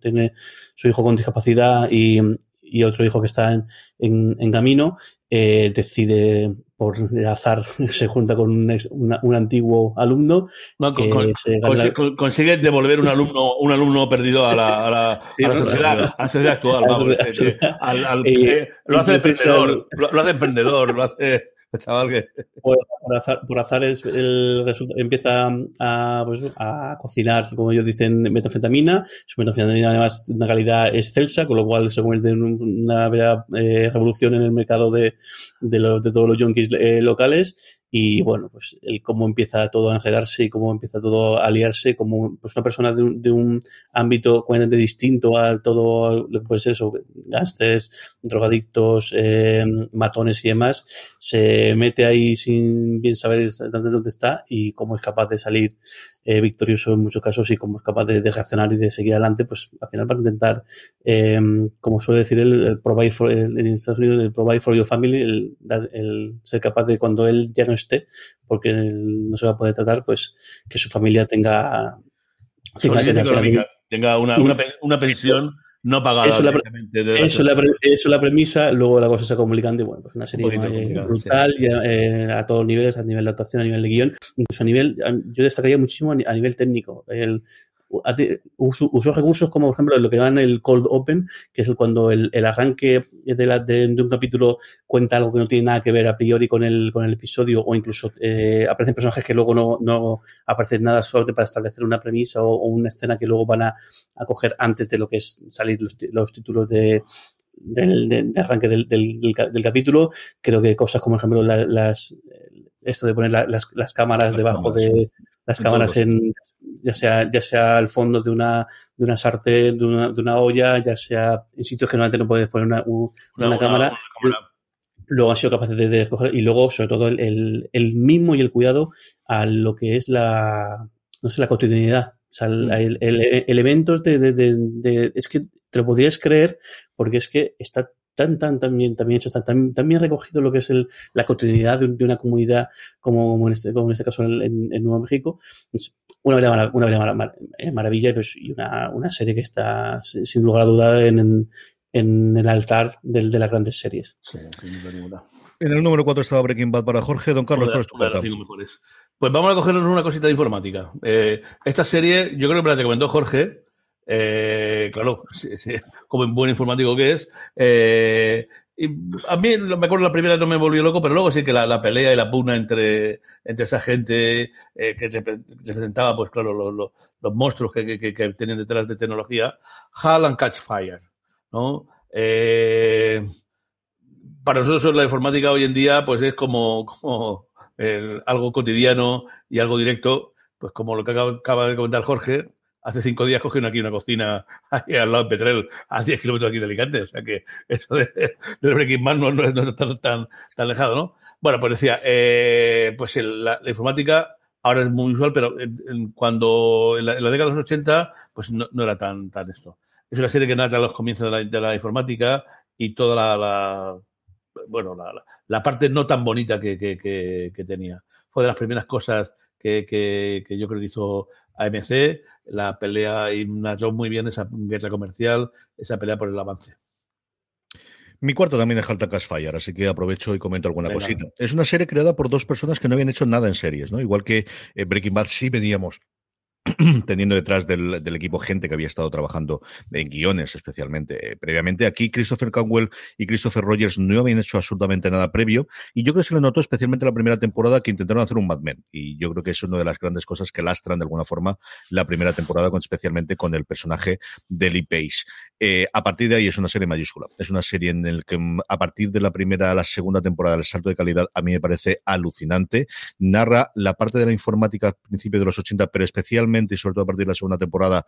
tiene su hijo con discapacidad y, y otro hijo que está en, en, camino, eh, decide por azar se junta con un, un antiguo alumno. consigue devolver un alumno, un alumno perdido a la, a la, sociedad, actual. lo hace emprendedor, lo hace emprendedor, lo hace por, azar, por azares el empieza a, pues, a cocinar, como ellos dicen, metanfetamina. Su metanfetamina además de una calidad excelsa, con lo cual se convierte en una eh, revolución en el mercado de, de, de todos los junkies eh, locales y bueno, pues el cómo empieza todo a enredarse y cómo empieza todo a liarse, como pues una persona de un, de un ámbito completamente distinto a todo lo que eso, gastes, drogadictos, eh, matones y demás, se mete ahí sin bien saber dónde está y cómo es capaz de salir eh, victorioso en muchos casos y como es capaz de, reaccionar y de seguir adelante, pues al final para intentar, eh, como suele decir el, provide for, el, en Estados Unidos, el provide for your family, el, ser capaz de cuando él ya no esté, porque no se va a poder tratar, pues que su familia tenga, tenga, tenga una, una, una pensión no pagada. Eso, la, eso, la, eso la premisa, luego la cosa se complicando y bueno, pues una serie brutal eh, a todos los niveles, a nivel de actuación, a nivel de guion, incluso a nivel, yo destacaría muchísimo a nivel técnico. El, usó recursos como, por ejemplo, lo que llaman el cold open, que es el, cuando el, el arranque de, la, de, un capítulo cuenta algo que no tiene nada que ver a priori con el, con el episodio, o incluso eh, aparecen personajes que luego no, no aparecen nada solo para establecer una premisa o, una escena que luego van a, a, coger antes de lo que es salir los, los títulos de, del, arranque del, del, del, capítulo. Creo que cosas como, por ejemplo, las, esto de poner las, las cámaras debajo de las cámaras en ya sea ya sea al fondo de una de una sartén de una, de una olla ya sea en sitios que normalmente no puedes poner una, una, cámara, luego han sido capaces de, de escoger y luego sobre todo el, el, mismo y el cuidado a lo que es la no sé la cotidianidad o sea, el, mm. el, elementos de, de, de, es que te lo podrías creer porque es que está tan, tan, tan bien, también hecho, tan, tan, bien recogido lo que es el, la cotidianidad de, una comunidad como, en, este, como en este caso en, Nuevo México. Una verdadera, una eh, maravilla pues, y una, una serie que está sin lugar a duda en, en el altar de, de las grandes series. Sí, sin duda En el número 4 estaba Breaking Bad para Jorge. Don Carlos, ¿cuál es tu Pues vamos a cogernos una cosita de informática. Eh, esta serie, yo creo que me la recomendó Jorge, eh, claro, como un buen informático que es. Eh, y a mí, me acuerdo la primera no me volvió loco, pero luego sí que la, pelea y la pugna entre, entre esa gente eh, que, se, presentaba, pues claro, los, los, monstruos que, que, que, tienen detrás de tecnología, Hall and Catch Fire, ¿no? Eh, para nosotros la informática hoy en día, pues es como, como algo cotidiano y algo directo, pues como lo que acaba de comentar Jorge, hace cinco días cogieron aquí una cocina al lado de Petrel, a 10 kilómetros aquí de Alicante. O sea que eso de, de Breaking Bad no, no, está tan, tan alejado, ¿no? Bueno, pues decía, eh, pues la, informática ahora es muy usual, pero cuando en la, década de los 80, pues no, no, era tan, tan esto. Es una serie que nada a los comienzos de la, informática y toda la, la bueno, la, la, parte no tan bonita que, que, que, tenía. Fue de las primeras cosas que, que, que yo creo que hizo AMC, la pelea y job muy bien esa guerra comercial, esa pelea por el avance. Mi cuarto también es Halta Cash Fire, así que aprovecho y comento alguna cosita. Es una serie creada por dos personas que no habían hecho nada en series, ¿no? Igual que eh, Breaking Bad sí veníamos teniendo detrás del, equipo gente que había estado trabajando en guiones especialmente eh, previamente. Aquí Christopher Conwell y Christopher Rogers no habían hecho absolutamente nada previo y yo creo que se le notó especialmente la primera temporada que intentaron hacer un Mad Men y yo creo que es una de las grandes cosas que lastran de alguna forma la primera temporada, con, especialmente con el personaje de Lee Pace. Eh, a partir de ahí es una serie mayúscula. Es una serie en la que mm, a partir de la primera a la segunda temporada el salto de calidad a mí me parece alucinante. Narra la parte de la informática a principios de los 80, pero especialmente y sobre todo a partir de la segunda temporada,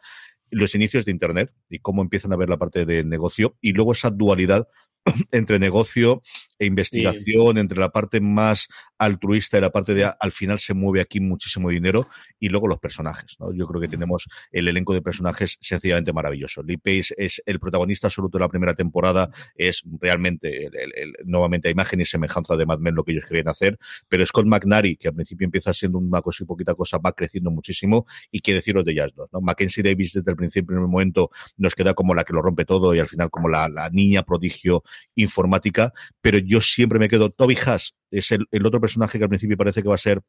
los inicios de Internet y cómo empiezan a ver la parte de negocio y luego esa dualidad entre negocio e investigación, entre la parte más altruista y la parte de al final se mueve aquí muchísimo dinero y luego los personajes. ¿no? Yo creo que tenemos el elenco de personajes sencillamente maravilloso. Lee Pace es el protagonista absoluto de la primera temporada, es realmente el, nuevamente a imagen y semejanza de Mad Men lo que ellos querían hacer, pero Scott McNary, que al principio empieza siendo una cosa y poquita cosa, va creciendo muchísimo y qué deciros de ellas dos. ¿no? Mackenzie Davis desde el principio, en el momento, nos queda como la que lo rompe todo y al final como la, la niña prodigio informática, pero yo siempre me quedo, Toby Haas es el, el otro personaje que al principio parece que va a ser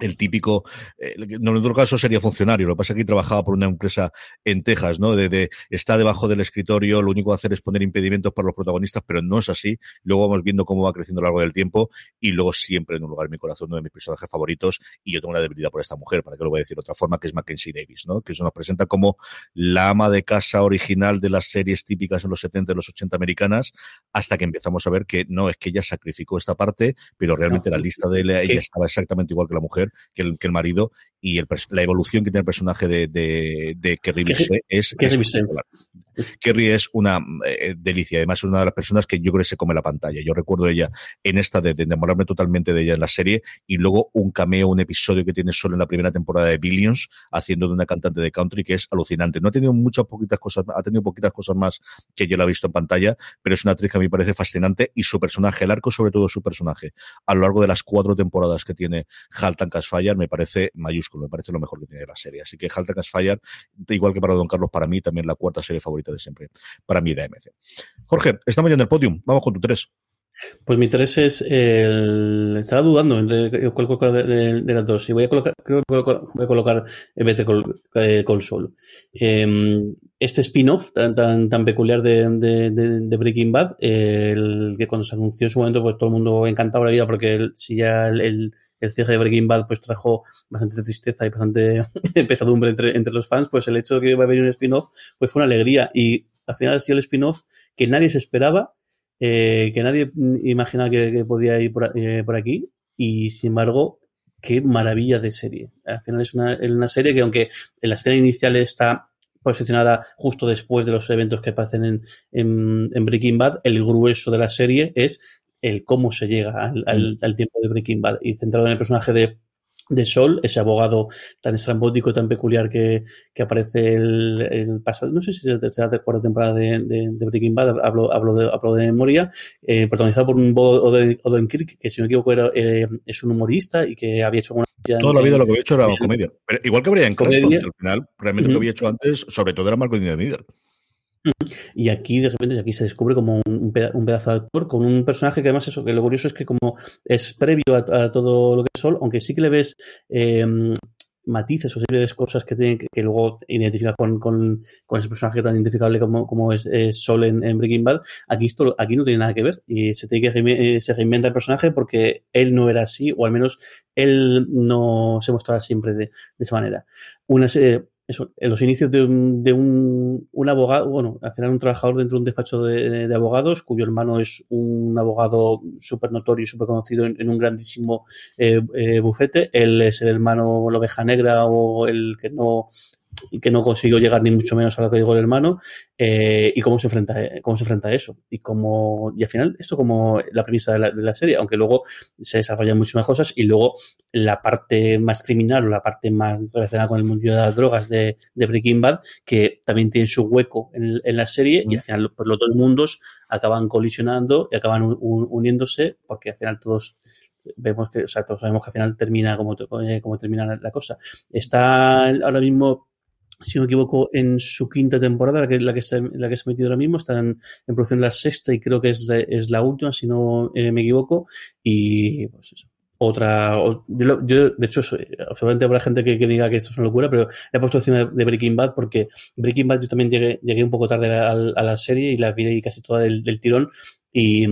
el típico, eh, en otro caso sería funcionario, lo que pasa es que aquí trabajaba por una empresa en Texas, ¿no? De, de, está debajo del escritorio, lo único que hacer es poner impedimentos para los protagonistas, pero no es así. Luego vamos viendo cómo va creciendo a lo largo del tiempo y luego siempre en un lugar en mi corazón uno de mis personajes favoritos y yo tengo una debilidad por esta mujer, para que lo voy a decir de otra forma, que es Mackenzie Davis, ¿no? Que se nos presenta como la ama de casa original de las series típicas en los 70 y los 80 americanas, hasta que empezamos a ver que no, es que ella sacrificó esta parte, pero realmente no, la lista de ella, ella estaba exactamente igual que la mujer que el, que el marido y el, la evolución que tiene el personaje de, de, de Kerry Bishé es, Kerry es Kerry es una eh, delicia, además es una de las personas que yo creo que se come la pantalla. Yo recuerdo ella en esta de, de enamorarme totalmente de ella en la serie y luego un cameo, un episodio que tiene solo en la primera temporada de Billions, haciendo de una cantante de country que es alucinante. No ha tenido muchas poquitas cosas, ha tenido poquitas cosas más que yo la he visto en pantalla, pero es una actriz que a mí me parece fascinante y su personaje, el arco sobre todo su personaje, a lo largo de las cuatro temporadas que tiene Haltan Casfire, me parece mayúsculo, me parece lo mejor que tiene la serie. Así que Haltan Casfire, igual que para Don Carlos, para mí también la cuarta serie favorita de siempre, para mí de AMC. Jorge, estamos ya en el podium, vamos con tu tres. Pues mi tres es el. Estaba dudando entre cuál colocar de, de, de, las dos. Y voy a colocar, creo que voy a colocar Better Call, eh, Call. Eh, este spin-off tan, tan, tan, peculiar de, Breaking Bad, el que cuando se anunció en su momento, pues todo el mundo encantaba la vida porque si ya el, el, cierre de Breaking Bad pues trajo bastante tristeza y bastante pesadumbre entre, entre los fans, pues el hecho de que iba a haber un spin-off pues fue una alegría. Y al final ha sido el spin-off que nadie se esperaba eh, que nadie imaginaba que, podía ir por, eh, por, aquí y sin embargo qué maravilla de serie. Al final es una, una, serie que aunque en la escena inicial está posicionada justo después de los eventos que pasan en, en, en Breaking Bad, el grueso de la serie es el cómo se llega al, al, al tiempo de Breaking Bad. Y centrado en el personaje de de Sol, ese abogado tan estrambótico, tan peculiar que, que aparece el, el, pasado, no sé si es la tercera o cuarta temporada de, de, de, Breaking Bad, hablo, hablo, de, hablo de memoria, eh, protagonizado por un Bob Odenkirk, que si no me equivoco era, eh, es un humorista y que había hecho una... Toda la vida lo que había hecho era comedia. Pero igual que Brian Cranston, al final, realmente uh -huh. lo que había hecho antes, sobre todo era the Middle. Y aquí, de repente, aquí se descubre como un, pedazo de actor con un personaje que además eso, que lo curioso es que como es previo a, todo lo que es Sol, aunque sí que le ves eh, matices o series cosas que, tiene, que, luego identifica con, con, con, ese personaje tan identificable como, como es, Sol en, Breaking Bad, aquí, esto, aquí no tiene nada que ver y se, tiene que eh, se reinventa el personaje porque él no era así o al menos él no se mostraba siempre de, esa manera. Una eso, en los inicios de un, de un, un, abogado, bueno, al final un trabajador dentro de un despacho de, abogados, cuyo hermano es un abogado súper notorio y súper conocido en, un grandísimo eh, eh, bufete. Él es el hermano, la oveja negra o el que no que no consiguió llegar ni mucho menos a lo que dijo el hermano eh, y cómo se enfrenta cómo se enfrenta a eso y como y al final esto como la premisa de la, de la, serie aunque luego se desarrollan muchísimas cosas y luego la parte más criminal o la parte más relacionada con el mundo de las drogas de, de Breaking Bad que también tiene su hueco en, en la serie mm. y al final pues los dos mundos acaban colisionando y acaban un, un, uniéndose porque al final todos vemos que, o sea, todos sabemos que al final termina como, como termina la, la cosa. Está ahora mismo si no me equivoco, en su quinta temporada, la que, la que, se, la que se ha metido ahora mismo, está en, en producción la sexta y creo que es la, es la última, si no eh, me equivoco, y pues eso. Otra, yo, yo de hecho, obviamente habrá gente que, que, diga que esto es una locura, pero he puesto encima de Breaking Bad porque Breaking Bad yo también llegué, llegué un poco tarde a, a, la serie y la vi casi toda del, del tirón y,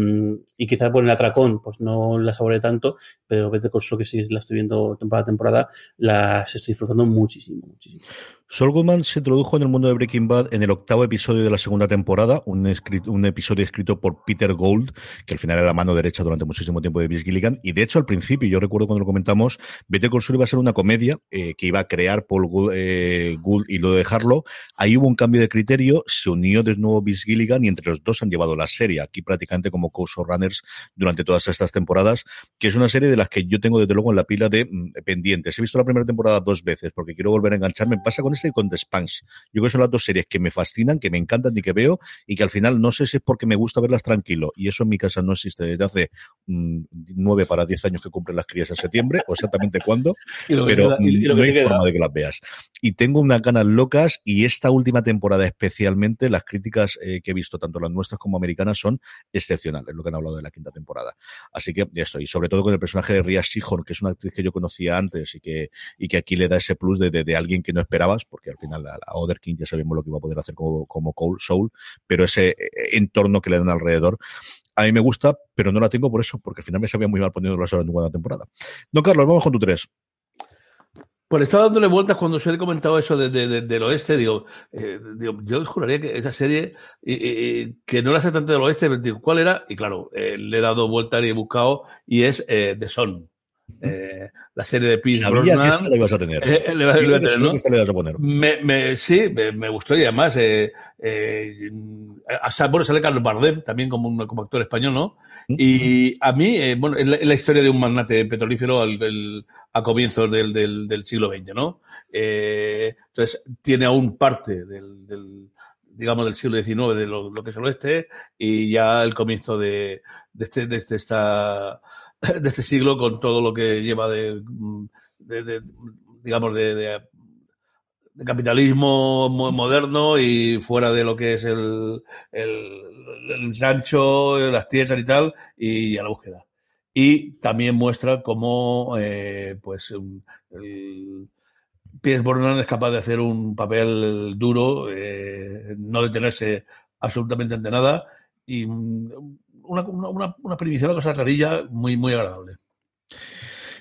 y quizás por el atracón, pues no la saboré tanto, pero vete con lo que sí la estoy viendo temporada a temporada, las estoy disfrutando muchísimo, muchísimo. Saul Goodman se introdujo en el mundo de Breaking Bad en el octavo episodio de la segunda temporada, un, un, episodio escrito por Peter Gold, que al final era la mano derecha durante muchísimo tiempo de Vince Gilligan, y de hecho al principio, yo recuerdo cuando lo comentamos, Better Call Saul iba a ser una comedia eh, que iba a crear Paul Gould, eh, Gould, y lo de dejarlo, ahí hubo un cambio de criterio, se unió de nuevo Vince Gilligan y entre los dos han llevado la serie, aquí prácticamente como co-runners durante todas estas temporadas, que es una serie de las que yo tengo desde luego en la pila de mm, pendientes. He visto la primera temporada dos veces porque quiero volver a engancharme. Pasa con este y con The Spans. Yo creo que son las dos series que me fascinan, que me encantan y que veo y que al final no sé si es porque me gusta verlas tranquilo y eso en mi casa no existe desde hace mm, nueve para diez años que cumplen las crías en septiembre o exactamente cuándo, pero no hay forma de que las veas. Y tengo unas ganas locas y esta última temporada especialmente, las críticas eh, que he visto, tanto las nuestras como americanas, son excepcionales, lo que han hablado de la quinta temporada. Así que ya estoy, sobre todo con el personaje de Ria Sihon, que es una actriz que yo conocía antes y que, y que aquí le da ese plus de, de, alguien que no esperabas, porque al final a, Other King ya sabemos lo que iba a poder hacer como, como Cole Soul, pero ese eh, entorno que le dan alrededor a mí me gusta, pero no la tengo por eso, porque al final me sabía muy mal poniendo la en una temporada. Don Carlos, vamos con tu tres. Pues estaba dándole vueltas cuando se he comentado eso del oeste. Digo, eh, digo, yo juraría que esa serie, que no la sé tanto del oeste, digo, ¿cuál era? Y claro, eh, le he dado vueltas y he buscado, y es eh, The Son. Eh, la serie de Peace Sabía que esta la ibas a tener. Eh, le, sí, le, a tener, ¿no? que le ibas a poner. Me, me, sí, me, me, gustó y además, eh, eh, bueno, sale Carlos Bardem también como, un, como actor español, ¿no? Y a mí, eh, bueno, es la, es la, historia de un magnate petrolífero al, el, a comienzos del, del, del, siglo XX, ¿no? Eh, entonces, tiene aún parte del, del digamos, del siglo XIX, de lo, lo, que es el oeste, y ya el comienzo de, de, este, de, este, esta, de este siglo con todo lo que lleva de, de digamos, de, de, capitalismo moderno y fuera de lo que es el, el, rancho, las tierras y tal, y a la búsqueda. Y también muestra cómo, eh, pues, el, Pierce Brosnan es capaz de hacer un papel duro, eh, no detenerse absolutamente ante nada y una, una, una primicia, una cosa rarilla muy, muy agradable.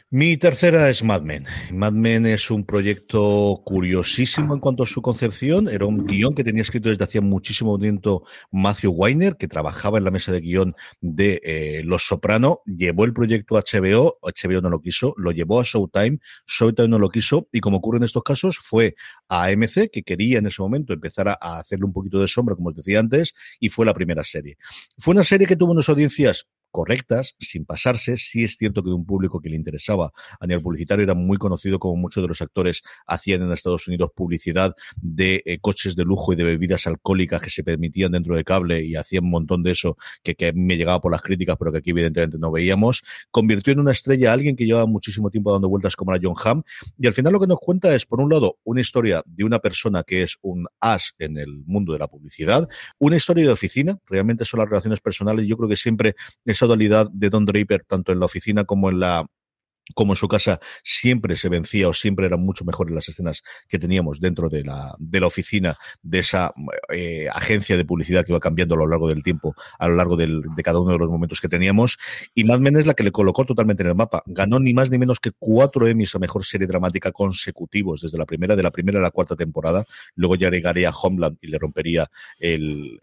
Mi tercera es Mad Men. Mad Men es un proyecto curiosísimo en cuanto a su concepción. Era un guion que tenía escrito desde hacía muchísimo tiempo Matthew Weiner, que trabajaba en la mesa de guion de eh, Los Soprano. Llevó el proyecto a HBO, HBO no lo quiso, lo llevó a Showtime, Showtime no lo quiso, y como ocurre en estos casos, fue a AMC, que quería en ese momento empezar a, a hacerle un poquito de sombra, como os decía antes, y fue la primera serie. Fue una serie que tuvo unas audiencias correctas, sin pasarse. Sí es cierto que de un público que le interesaba a nivel publicitario era muy conocido como muchos de los actores hacían en Estados Unidos publicidad de eh, coches de lujo y de bebidas alcohólicas que se permitían dentro de cable y hacían un montón de eso que, me llegaba por las críticas, pero que aquí evidentemente no veíamos. Convirtió en una estrella a alguien que llevaba muchísimo tiempo dando vueltas como era John Hamm y al final lo que nos cuenta es, por un lado, una historia de una persona que es un as en el mundo de la publicidad, una historia de oficina, realmente son las relaciones personales, yo creo que siempre esa de Don Draper, tanto en la oficina como en la como en su casa siempre se vencía o siempre eran mucho mejores las escenas que teníamos dentro de la, de la oficina de esa eh, agencia de publicidad que iba cambiando a lo largo del tiempo, a lo largo de cada uno de los momentos que teníamos. Y Mad Men es la que le colocó totalmente en el mapa. Ganó ni más ni menos que cuatro Emmys a mejor serie dramática consecutivos desde la primera, de la primera a la cuarta temporada. Luego ya llegaría a Homeland y le rompería el,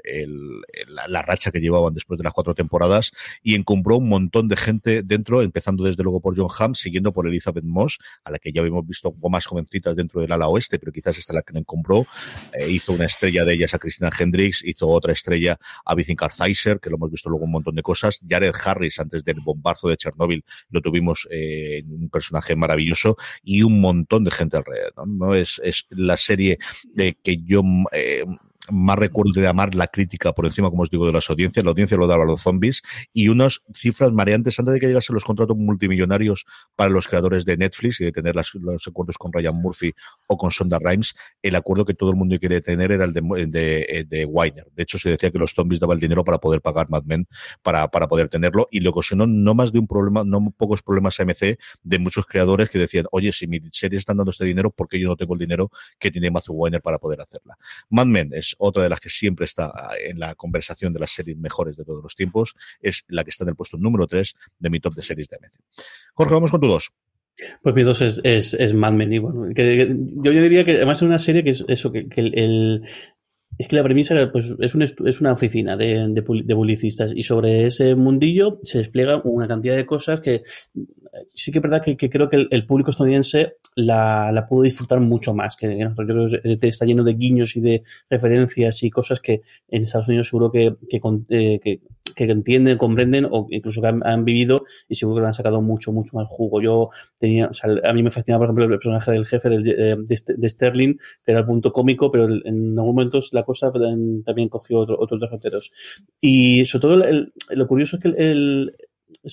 la, la, racha que llevaban después de las cuatro temporadas y encumbró un montón de gente dentro, empezando desde luego por John Hamm siguiendo por Elizabeth Moss, a la que ya habíamos visto un poco más jovencitas dentro del ala oeste, pero quizás esta la que le compró. Eh, hizo una estrella de ellas a Christina Hendricks, hizo otra estrella a Vicen Karzaiser, que lo hemos visto luego un montón de cosas. Jared Harris, antes del bombazo de Chernobyl, lo tuvimos eh, un personaje maravilloso y un montón de gente alrededor. ¿No? Es, es la serie eh, que yo eh, más recuerdo de amar la crítica por encima, como os digo, de las audiencias. La audiencia lo daba a los zombies y unas cifras mareantes antes de que llegasen los contratos multimillonarios para los creadores de Netflix y de tener los acuerdos con Ryan Murphy o con Sonda Rhimes. El acuerdo que todo el mundo quiere tener era el de, de, de Weiner. De hecho, se decía que los zombies daban el dinero para poder pagar Mad Men, para, para poder tenerlo y luego si no más de un problema, no pocos problemas AMC de muchos creadores que decían, oye, si mi serie están dando este dinero, ¿por qué yo no tengo el dinero que tiene Matthew Weiner para poder hacerla? Mad Men es otra de las que siempre está ah, en la conversación de las series mejores de todos los tiempos, es la que está en el puesto número 3 de mi top de series de AMC. Jorge, vamos con tu 2. Pues mi 2 es, es, es, Mad Men. Y bueno, yo, diría que además es una serie que es eso, que, el es que la premisa era, pues, es, un es una oficina de, de, de, publicistas y sobre ese mundillo se despliega una cantidad de cosas que sí que es verdad que, creo que el, público estadounidense la, la, pudo disfrutar mucho más, que, que está lleno de guiños y de referencias y cosas que en Estados Unidos seguro que, que, eh, que, que entienden, comprenden o incluso que han, vivido y seguro que le han sacado mucho, mucho más jugo. Yo tenía, o sea, a mí me fascinaba, por ejemplo, el personaje del jefe eh, de, Sterling, que era el punto cómico, pero en algún momento la cosa también cogió otro, otros derroteros. Y sobre todo, lo curioso es que el,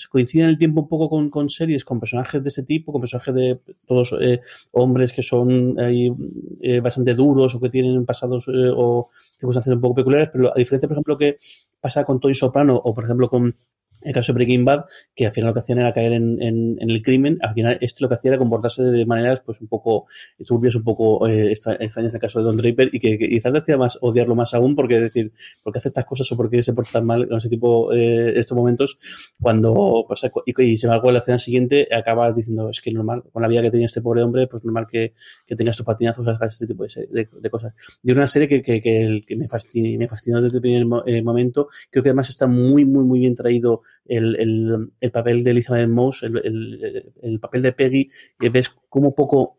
coincide en el tiempo un poco con, series, con personajes de ese tipo, con personajes de todos eh, hombres que son eh, bastante duros o que tienen pasados o circunstancias un poco peculiares, pero a diferencia, por ejemplo, que pasa con Tony Soprano o, por ejemplo, con el caso de Breaking Bad, que al final lo que hacían era caer en, en, el crimen, al final este lo que hacía era comportarse de maneras pues un poco turbias, un poco eh, extrañas en el caso de Don Draper y que, quizás le hacía más odiarlo más aún porque decir, ¿por qué hace estas cosas o por qué se porta tan mal en ese tipo eh, estos momentos cuando pues, y, y sin embargo la escena siguiente acaba diciendo es que normal, con la vida que tenía este pobre hombre, pues normal que, que tenga estos patinazos, hagas este tipo de, de, cosas. Y una serie que, que, que, me, fascinó, me fascinó desde el primer eh, momento, creo que además está muy, muy, muy bien traído el, el, el papel de Elizabeth Moss, el, el, papel de Peggy, y ves cómo poco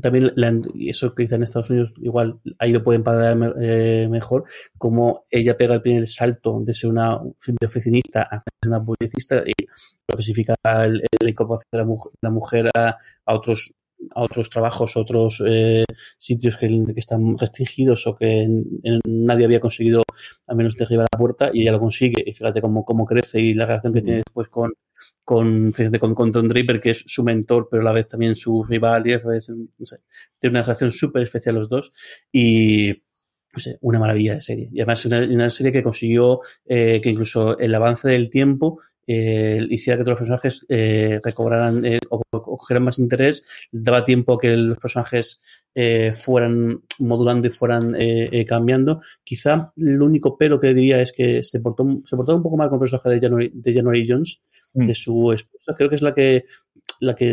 también y eso que en Estados Unidos igual ahí lo pueden pagar eh, mejor como ella pega el primer salto de ser una de oficinista a ser una publicista y lo que el, el incorporación de la mujer, la mujer a, otros a otros trabajos, otros eh, sitios que, están restringidos o que nadie había conseguido al menos derribar la puerta y ella lo consigue. Y fíjate cómo, cómo crece y la relación que tiene después con con, con, con Don Draper, que es su mentor, pero a la vez también su rival, y no sé, tiene una relación súper especial los dos. Y no sé, una maravilla de serie. Y además una, una serie que consiguió eh, que incluso el avance del tiempo eh, hiciera que todos los personajes eh, recobraran eh, o, cogieran más interés, daba tiempo a que los personajes eh, fueran modulando y fueran eh, cambiando. Quizá el único pero que diría es que se portó, se portó un poco mal con el personaje de January, de January Jones, mm. de su esposa. Creo que es la que la que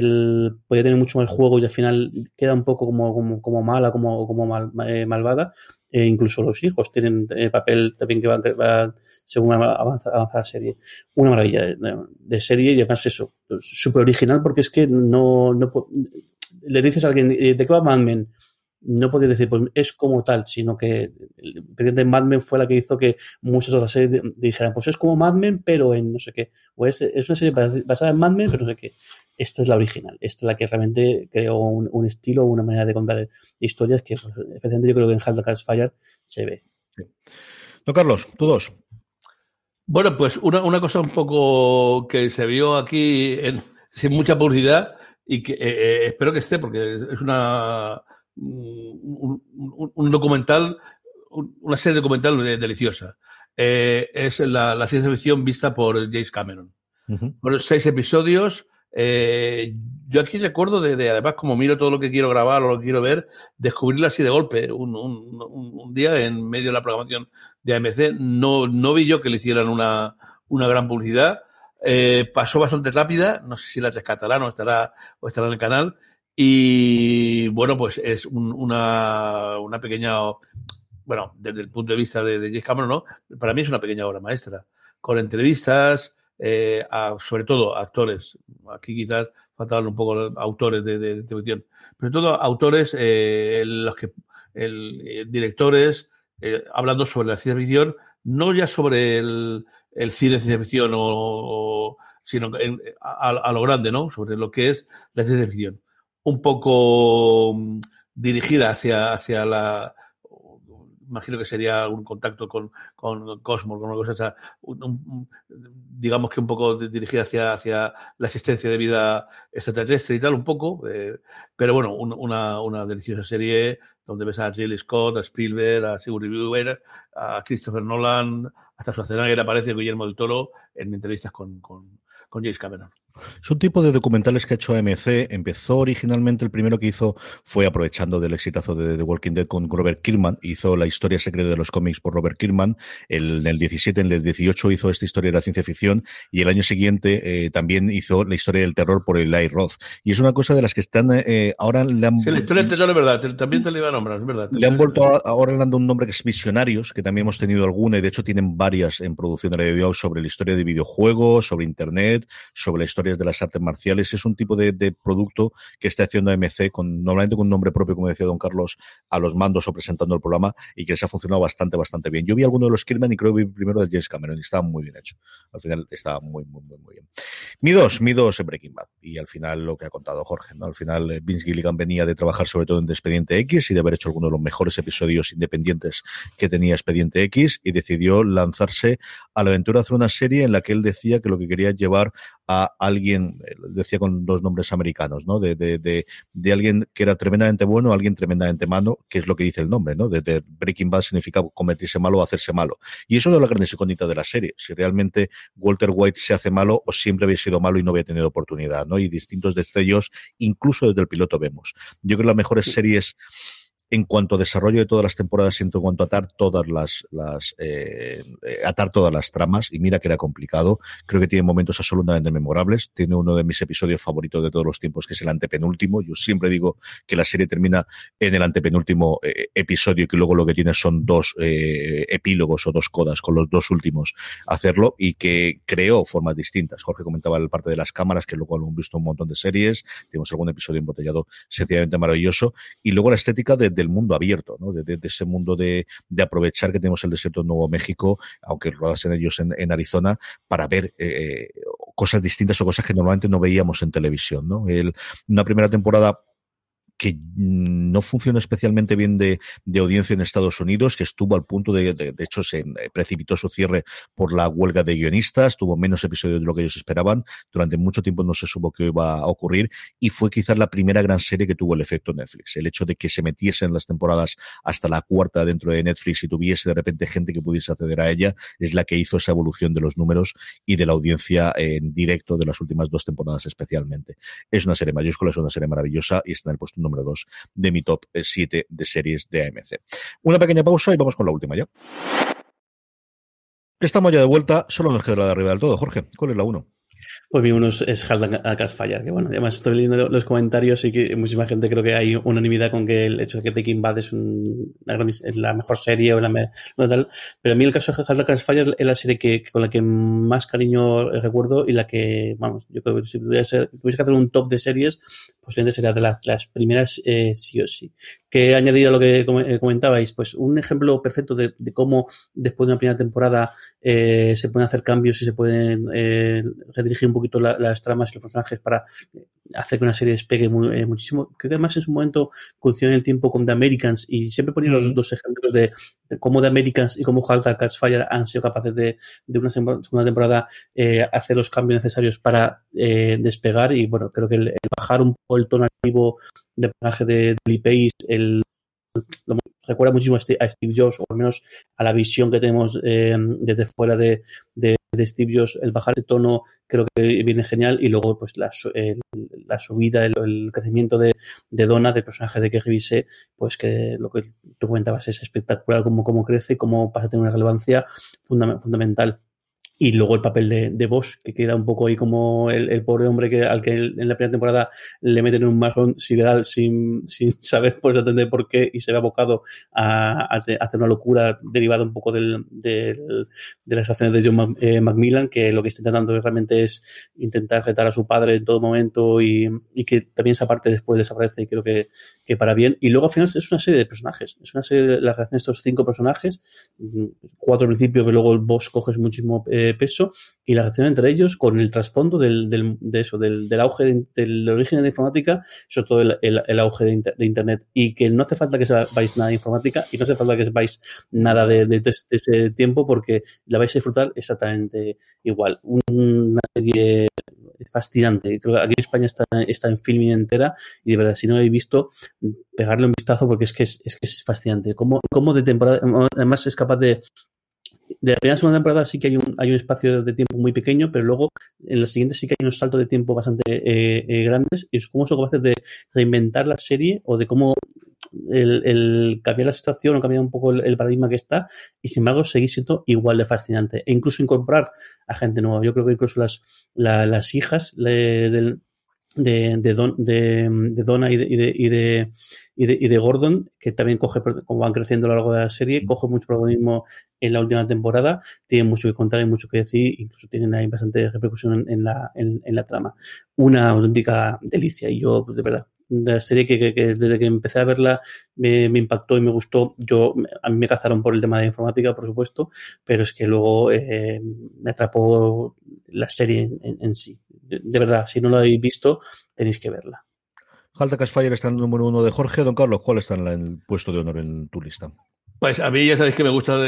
podía tener mucho más juego y al final queda un poco como, como, como mala, como, como mal, malvada. E incluso los hijos tienen papel también que va, según avanza, avanza, serie. Una maravilla de, serie y además eso, súper original porque es que no, no le dices a alguien, ¿de qué va Mad Men? No podía decir, pues es como tal, sino que el presidente de Mad Men fue la que hizo que muchas otras series dijeran, pues es como Mad Men, pero en no sé qué. O es, es una serie basada en Mad Men, pero no sé qué. Esta es la original, esta es la que realmente creó un, un estilo, una manera de contar historias que, pues, especialmente yo creo que en Hard Cars Fire se ve. No, Carlos, tú dos. Bueno, pues una, una, cosa un poco que se vio aquí en, sin mucha publicidad y que eh, eh espero que esté porque es una un, un, un documental, una serie documental deliciosa. Eh, es la, la, ciencia ficción vista por James Cameron. Uh -huh. seis episodios eh, yo aquí recuerdo de, de, además, como miro todo lo que quiero grabar o lo que quiero ver, descubrirla así de golpe. Un, un, un, día en medio de la programación de AMC, no, no vi yo que le hicieran una, una gran publicidad. Eh, pasó bastante rápida, no sé si la rescatarán o estará, o estará en el canal. Y bueno, pues es una, una pequeña, bueno, desde el punto de vista de, de James Cameron, ¿no? Para mí es una pequeña obra maestra, con entrevistas, eh, sobre todo actores, aquí quizás faltaban un poco autores de, de, de televisión, pero todo autores, eh, los que, el, eh, directores, hablando sobre la ciencia ficción, no ya sobre el, el cine ciencia ficción, o, sino a, a, lo grande, ¿no? Sobre lo que es la ciencia ficción. Un poco mm, dirigida hacia, hacia la, imagino que sería algún contacto con, con Cosmos, con una cosa, digamos que un poco dirigida hacia, hacia la existencia de vida extraterrestre y tal, un poco, eh, pero bueno, un, una, una deliciosa serie donde ves a Ridley Scott, a Spielberg, a Sigourney Weaver, a Christopher Nolan, hasta Schwarzenegger aparece Guillermo del Toro en entrevistas con, con, con James Cameron. Es un tipo de documentales que ha hecho AMC. Empezó originalmente, el primero que hizo fue aprovechando del exitazo de The Walking Dead con Robert Kirkman. Hizo la historia secreta de los cómics por Robert Kirkman. El, en el 17, en el 18 hizo esta historia de la ciencia ficción y el año siguiente eh, también hizo la historia del terror por el Eli Roth. Y es una cosa de las que están eh, ahora le han... Sí, la historia del terror es verdad, también te le iba a nombrar, es verdad. Le han vuelto a, ahora dando un nombre que es Visionarios, que también hemos tenido alguna y de hecho tienen varias en producción de radio sobre la historia de videojuegos, sobre Internet, sobre la historia de las artes marciales. Es un tipo de, producto que está haciendo AMC con, normalmente con un nombre propio, como decía don Carlos, a los mandos o presentando el programa y que les ha funcionado bastante, bastante bien. Yo vi alguno de los Kirman y creo que vi primero de James Cameron y estaba muy bien hecho. Al final estaba muy, muy, muy, muy bien. Mi dos, mi dos en Breaking Bad. Y al final lo que ha contado Jorge, ¿no? Al final eh, Vince Gilligan venía de trabajar sobre todo en Expediente X y de haber hecho alguno de los mejores episodios independientes que tenía Expediente X y decidió lanzarse a la aventura de hacer una serie en la que él decía que lo que quería llevar a alguien, eh, decía con dos nombres americanos, ¿no? De, de, de, de, alguien que era tremendamente bueno, alguien tremendamente malo, que es lo que dice el nombre, ¿no? De, Breaking Bad significa convertirse malo o hacerse malo. Y eso es la gran incógnita de la serie. Si realmente Walter White se hace malo o siempre había sido malo y no había tenido oportunidad, ¿no? Y distintos destellos, incluso desde el piloto vemos. Yo creo que las mejores series en cuanto a desarrollo de todas las temporadas en cuanto a atar todas las, las eh, eh, atar todas las tramas y mira que era complicado. Creo que tiene momentos absolutamente memorables. Tiene uno de mis episodios favoritos de todos los tiempos que es el antepenúltimo. Yo siempre digo que la serie termina en el antepenúltimo eh, episodio y que luego lo que tiene son dos epílogos o dos codas con los dos últimos hacerlo y que creó formas distintas. Jorge comentaba el parte de las cámaras que luego hemos visto un montón de series. Tenemos algún episodio embotellado sencillamente maravilloso. Y luego la estética de del mundo abierto, ¿no? de, ese mundo de, aprovechar que tenemos el desierto de Nuevo México, aunque rodasen ellos en, en Arizona, para ver eh, cosas distintas o cosas que normalmente no veíamos en televisión. ¿no? El, una primera temporada que no funciona especialmente bien de, audiencia en Estados Unidos, que estuvo al punto de, de, de, hecho, se precipitó su cierre por la huelga de guionistas, tuvo menos episodios de lo que ellos esperaban, durante mucho tiempo no se supo qué iba a ocurrir y fue quizás la primera gran serie que tuvo el efecto Netflix. El hecho de que se metiesen las temporadas hasta la cuarta dentro de Netflix y tuviese de repente gente que pudiese acceder a ella, es la que hizo esa evolución de los números y de la audiencia en directo de las últimas dos temporadas especialmente. Es una serie mayúscula, es una serie maravillosa y está en el puesto número 2 de mi top 7 de series de AMC. Una pequeña pausa y vamos con la última ya. Estamos ya de vuelta, solo nos queda la de arriba del todo. Jorge, ¿cuál es la 1? Pues mi uno es, es a Fire, que bueno, además estoy leyendo los comentarios y que muchísima gente creo que hay unanimidad con que el hecho de que Breaking Bad es, es la mejor serie o la tal, pero a mí el caso de Hard Fire es la serie que, con la que más cariño recuerdo y la que, vamos, yo creo que si tuviese, que hacer un top de series, posiblemente sería de las, las primeras eh, sí o sí. Que añadir a lo que eh, comentabais, pues un ejemplo perfecto de, de cómo después de una primera temporada eh, se pueden hacer cambios y se pueden eh, redirigir un poquito las tramas y los personajes para hacer que una serie despegue eh, muchísimo. Creo que además en su momento coincidió en el tiempo con The Americans y siempre ponía los dos ejemplos de, cómo The Americans y cómo Hulk Catch Fire han sido capaces de, de una segunda temporada eh, hacer los cambios necesarios para eh, despegar y bueno, creo que el, bajar un poco el tono activo de personaje de, Lee Pace, el lo, recuerda muchísimo a Steve, Jobs, o al menos a la visión que tenemos eh, desde fuera de, de, de, Steve. El bajar de tono creo que viene genial y luego pues la, la subida, el, el, crecimiento de, de Donna, del personaje de que revisé, pues que lo que tú comentabas es espectacular cómo, cómo crece, cómo pasa a tener una relevancia fundamental y luego el papel de, de Bosch, que queda un poco ahí como el, el, pobre hombre que al que en la primera temporada le meten un marrón sideral sin, sin saber pues atender por qué y se ve abocado a, hacer una locura derivada un poco del, del, de las acciones de John eh, Macmillan, que lo que está intentando realmente es intentar retar a su padre en todo momento y, y que también esa parte después desaparece y creo que, que para bien. Y luego al final es una serie de personajes, es una serie de la relación de estos cinco personajes, cuatro al principio, que luego el boss coges muchísimo eh, peso y la relación entre ellos con el trasfondo del, del, de eso, del, auge de, del origen de informática, sobre todo el, auge de, de, Internet. Y que no hace falta que sepáis nada de informática y no hace falta que sepáis nada de este tiempo porque la vais a disfrutar exactamente igual. Una serie fascinante. Creo que aquí en España está, está en filming entera y de verdad, si no lo habéis visto, pegarle un vistazo porque es que es, es, que es fascinante. Cómo, cómo de temporada, además es capaz de, de la primera segunda temporada sí que hay un, hay un espacio de tiempo muy pequeño, pero luego en la siguiente sí que hay unos saltos de tiempo bastante eh, eh, grandes y cómo son capaces de reinventar la serie o de cómo el, el cambiar la situación o cambiar un poco el, paradigma que está y sin embargo seguir siendo igual de fascinante e incluso incorporar a gente nueva. Yo creo que incluso las, la, las hijas del, de, de, Don, de, de Donna y de, y de, y de, y de, Gordon, que también coge, como van creciendo a lo largo de la serie, coge mucho protagonismo en la última temporada, tienen mucho que contar y mucho que decir, incluso tienen ahí bastante repercusión en, la, en, en, la trama. Una auténtica delicia y yo, de verdad, la serie que, que, que, desde que empecé a verla me, me, impactó y me gustó. Yo, a mí me cazaron por el tema de informática, por supuesto, pero es que luego eh, me atrapó la serie en, en sí de, verdad, si no lo habéis visto, tenéis que verla. Halta Fire está en el número uno de Jorge. Don Carlos, ¿cuál está en el puesto de honor en tu lista? Pues a mí ya sabéis que me gusta,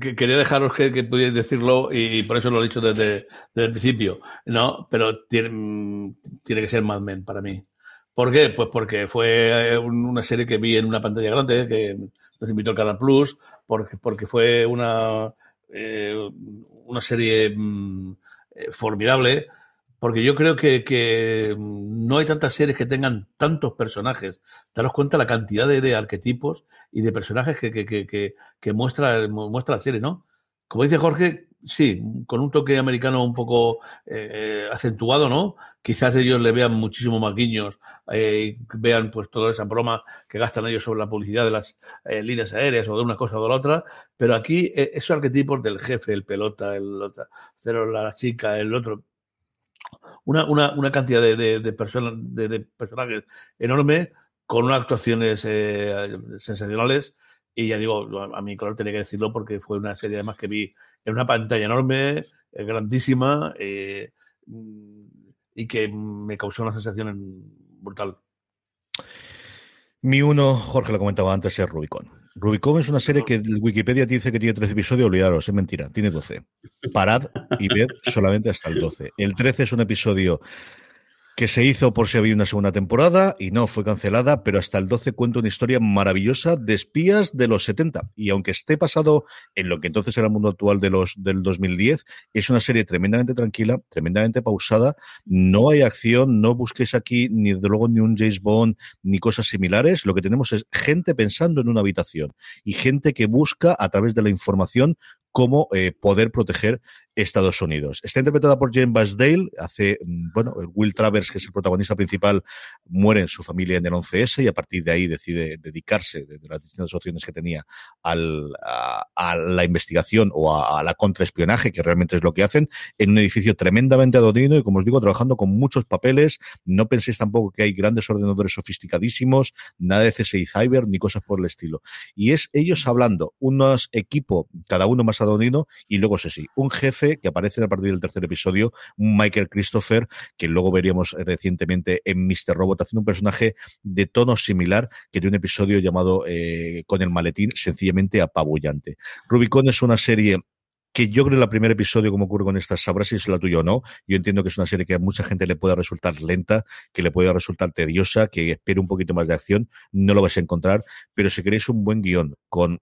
que quería dejaros que, que pudierais decirlo y por eso lo he dicho desde, el principio, ¿no? Pero tiene, tiene que ser Mad Men para mí. ¿Por qué? Pues porque fue una serie que vi en una pantalla grande, que nos invitó el Canal Plus, porque, porque fue una, eh, una serie mm, eh, formidable, porque yo creo que, que, no hay tantas series que tengan tantos personajes. Daros cuenta la cantidad de, arquetipos y de personajes que, muestra, muestra la serie, ¿no? Como dice Jorge, sí, con un toque americano un poco eh, acentuado, ¿no? Quizás ellos le vean muchísimo más guiños, eh, vean pues toda esa broma que gastan ellos sobre la publicidad de las eh, líneas aéreas o de una cosa o de la otra, pero aquí eh, esos arquetipos del jefe, el pelota, el, la chica, el otro, una, una, una cantidad de, de, de, personajes enorme con unas actuaciones eh, sensacionales. Y ya digo, a mí, claro, tenía que decirlo porque fue una serie además que vi en una pantalla enorme, eh, grandísima, eh, y que me causó una sensación brutal. Mi uno, Jorge lo comentaba antes, es Rubicon. Rubicon es una serie que Wikipedia dice que tiene 13 episodios, olvidaros, es mentira, tiene 12. Parad y ved solamente hasta el 12. El 13 es un episodio que se hizo por si había una segunda temporada y no fue cancelada, pero hasta el 12 cuenta una historia maravillosa de espías de los 70. Y aunque esté pasado en lo que entonces era el mundo actual de los del 2010, es una serie tremendamente tranquila, tremendamente pausada. No hay acción, no busquéis aquí ni de luego ni un James Bond ni cosas similares. Lo que tenemos es gente pensando en una habitación y gente que busca a través de la información cómo eh, poder proteger Estados Unidos. Está interpretada por Jane Basdale. Hace, mm, bueno, Will Travers, que es el protagonista principal, muere en su familia en el 11S y a partir de ahí decide dedicarse, de, las distintas opciones que tenía, al, a, a la investigación o a, la contraespionaje, que realmente es lo que hacen, en un edificio tremendamente adornido y, como os digo, trabajando con muchos papeles. No penséis tampoco que hay grandes ordenadores sofisticadísimos, nada de CSI Cyber ni cosas por el estilo. Y es ellos hablando, unos equipo, cada uno más adornido, y luego, sí, un jefe que aparece a partir del tercer episodio, Michael Christopher, que luego veríamos recientemente en Mr. Robot, haciendo un personaje de tono similar que de un episodio llamado eh, Con el maletín, sencillamente apabullante. Rubicon es una serie que yo creo que el primer episodio, como ocurre con estas, sabrás si es la tuya o no. Yo entiendo que es una serie que a mucha gente le puede resultar lenta, que le puede resultar tediosa, que espere un poquito más de acción. No lo vais a encontrar, pero si queréis un buen guion con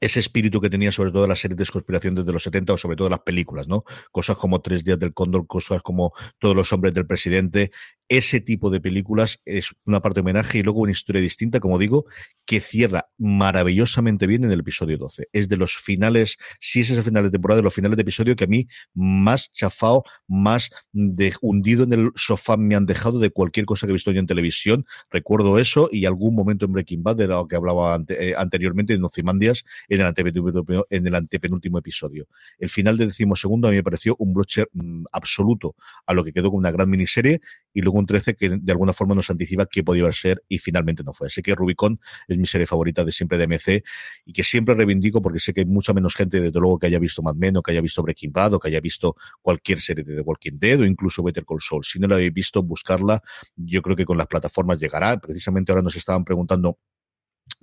ese espíritu que tenía sobre todo las series de conspiración desde los 70 o sobre todo las películas, ¿no? Cosas como Tres días del cóndor, cosas como Todos los hombres del presidente, ese tipo de películas es una parte de homenaje y luego una historia distinta, como digo, que cierra maravillosamente bien en el episodio 12. Es de los finales, si es ese final de temporada, de los finales de episodio que a mí más chafado, más de, hundido en el sofá me han dejado de cualquier cosa que he visto yo en televisión. Recuerdo eso y algún momento en Breaking Bad, de lo que hablaba eh, anteriormente en Ozymandias, en el, antepenúltimo, en el antepenúltimo episodio. El final del decimosegundo a mí me pareció un broche mm, absoluto a lo que quedó con una gran miniserie y luego un 13 que de alguna forma nos anticipa qué podía ser y finalmente no fue. Así que Rubicon es mi serie favorita de siempre de MC y que siempre reivindico porque sé que hay mucha menos gente, desde luego, que haya visto Mad Men o que haya visto Breaking Bad o que haya visto cualquier serie de The Walking Dead o incluso Better Call Saul. Si no la habéis visto, buscarla. Yo creo que con las plataformas llegará. Precisamente ahora nos estaban preguntando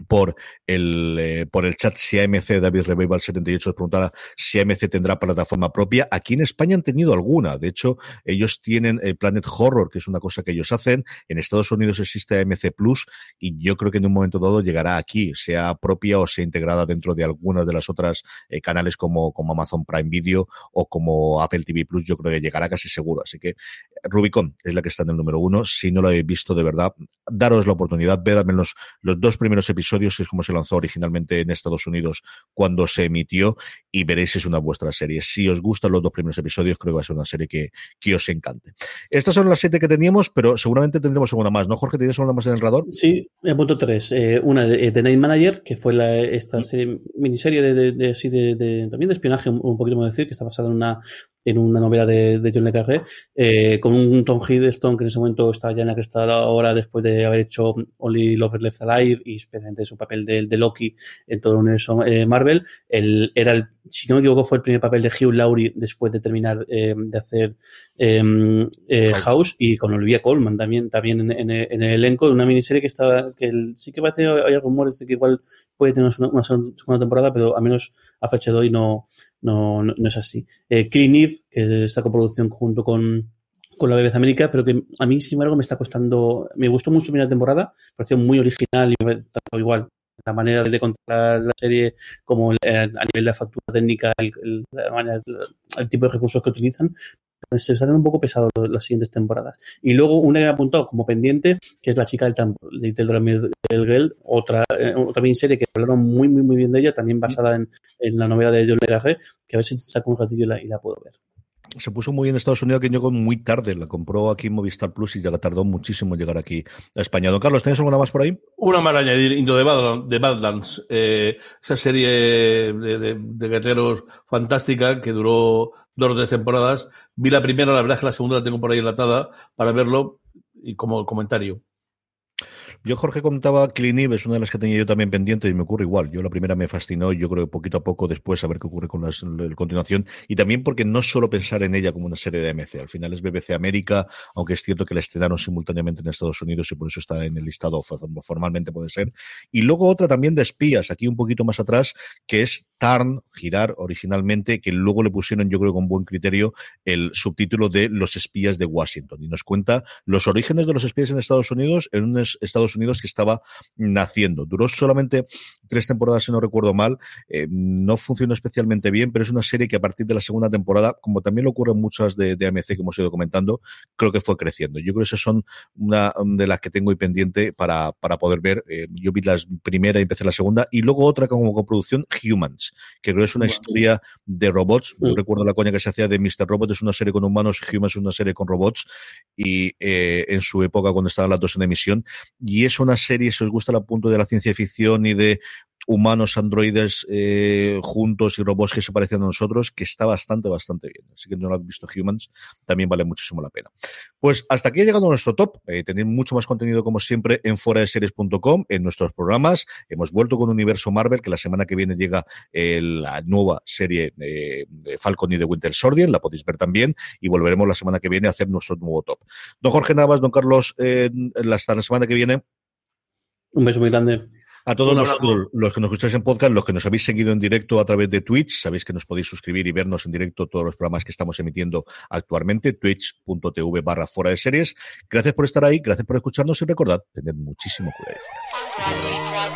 por el, eh, por el chat si AMC, David Revival 78 preguntaba si AMC tendrá plataforma propia. Aquí en España han tenido alguna. De hecho, ellos tienen el Planet Horror, que es una cosa que ellos hacen. En Estados Unidos existe AMC Plus y yo creo que en un momento dado llegará aquí, sea propia o sea integrada dentro de algunas de las otras eh, canales como, como Amazon Prime Video o como Apple TV Plus. Yo creo que llegará casi seguro. Así que Rubicon es la que está en el número uno. Si no lo habéis visto, de verdad, daros la oportunidad, ver al menos los dos primeros episodios episodios, que es como se lanzó originalmente en Estados Unidos cuando se emitió, y veréis si es una vuestra serie. Si os gustan los dos primeros episodios, creo que va a ser una serie que, que os encante. Estas son las siete que teníamos, pero seguramente tendremos alguna más, ¿no, Jorge? ¿Tienes alguna más en el radar? Sí, punto tres. Eh, una de, The Night Manager, que fue la, esta serie, miniserie de, de, de, de, también de espionaje, un, un poquito más decir, que está basada en una en una novela de, John Le Carré, eh, con un Tom Hiddleston que en ese momento estaba ya en la que está ahora después de haber hecho Only Lovers Left Alive y especialmente su papel de, Loki en todo el universo eh, Marvel. El, era el, si no me equivoco, fue el primer papel de Hugh Laurie después de terminar eh, de hacer em, eh, House y con Olivia Colman también, también en, en, en, el elenco de una miniserie que estaba, que el, sí que parece, hay rumores de que igual puede tener una, una segunda temporada, pero al menos a fecha de hoy no, no, no, no es así. Eh, Clean Eve, que es esta coproducción junto con, con la BBC América, pero que a mí, sin embargo, me está costando. Me gustó mucho la primera temporada, pareció muy original y igual la manera de contar la serie, como el, a nivel de factura técnica, el, el, tipo de recursos que utilizan, se está haciendo un poco pesado las siguientes temporadas. Y luego una que me apuntado como pendiente, que es La chica del tambor, Little del Girl, otra, eh, otra serie que hablaron muy, muy, muy bien de ella, también basada en, en la novela de John Le Carré, que a ver si saco un ratillo y la, y la puedo ver se puso muy bien en Estados Unidos, que llegó muy tarde. La compró aquí en Movistar Plus y ya tardó muchísimo en llegar aquí a España. Don Carlos, ¿tienes alguna más por ahí? Una más añadir, Into the Badlands, de Badlands eh, esa serie de, de, de fantástica que duró dos o tres temporadas. Vi la primera, la verdad es que la segunda la tengo por ahí enlatada para verlo y como comentario. Yo, Jorge, contaba Clean Eve, es una de las que tenía yo también pendiente y me ocurre igual. Yo la primera me fascinó y yo creo que poquito a poco después a ver qué ocurre con la, continuación. Y también porque no solo pensar en ella como una serie de AMC. Al final es BBC América, aunque es cierto que la estrenaron simultáneamente en Estados Unidos y por eso está en el listado formalmente puede ser. Y luego otra también de espías, aquí un poquito más atrás, que es Tarn, girar originalmente, que luego le pusieron, yo creo, con buen criterio, el subtítulo de Los espías de Washington. Y nos cuenta los orígenes de los espías en Estados Unidos, en un Estados Unidos que estaba naciendo. Duró solamente tres temporadas, si no recuerdo mal. Eh, no funcionó especialmente bien, pero es una serie que a partir de la segunda temporada, como también lo ocurre en muchas de, de AMC que hemos ido comentando, creo que fue creciendo. Yo creo que esas son una de las que tengo ahí pendiente para, para poder ver. Eh, yo vi la primera y empecé la segunda, y luego otra como coproducción, Humans que creo que es una historia de robots. Yo recuerdo la coña que se hacía de Mr. Robot, es una serie con humanos, Humans es una serie con robots, y eh, en su época cuando estaban las dos en emisión. Y es una serie, si os gusta el punto de la ciencia ficción y de humanos, androides eh, juntos y robots que se parecen a nosotros, que está bastante, bastante bien. Así que no lo han visto Humans, también vale muchísimo la pena. Pues hasta aquí ha llegado nuestro top. Eh, tenéis mucho más contenido, como siempre, en foradeseries.com, en nuestros programas. Hemos vuelto con Universo Marvel, que la semana que viene llega eh, la nueva serie de Falcon y de Winter Soldier, la podéis ver también, y volveremos la semana que viene a hacer nuestro nuevo top. Don Jorge Navas, don Carlos, hasta la semana que viene. Un beso muy grande. A todos los, los, que nos escucháis en podcast, los que nos habéis seguido en directo a través de Twitch, sabéis que nos podéis suscribir y vernos en directo todos los programas que estamos emitiendo actualmente, twitch.tv barra fuera de series. Gracias por estar ahí, gracias por escucharnos y recordad, tened muchísimo cuidado.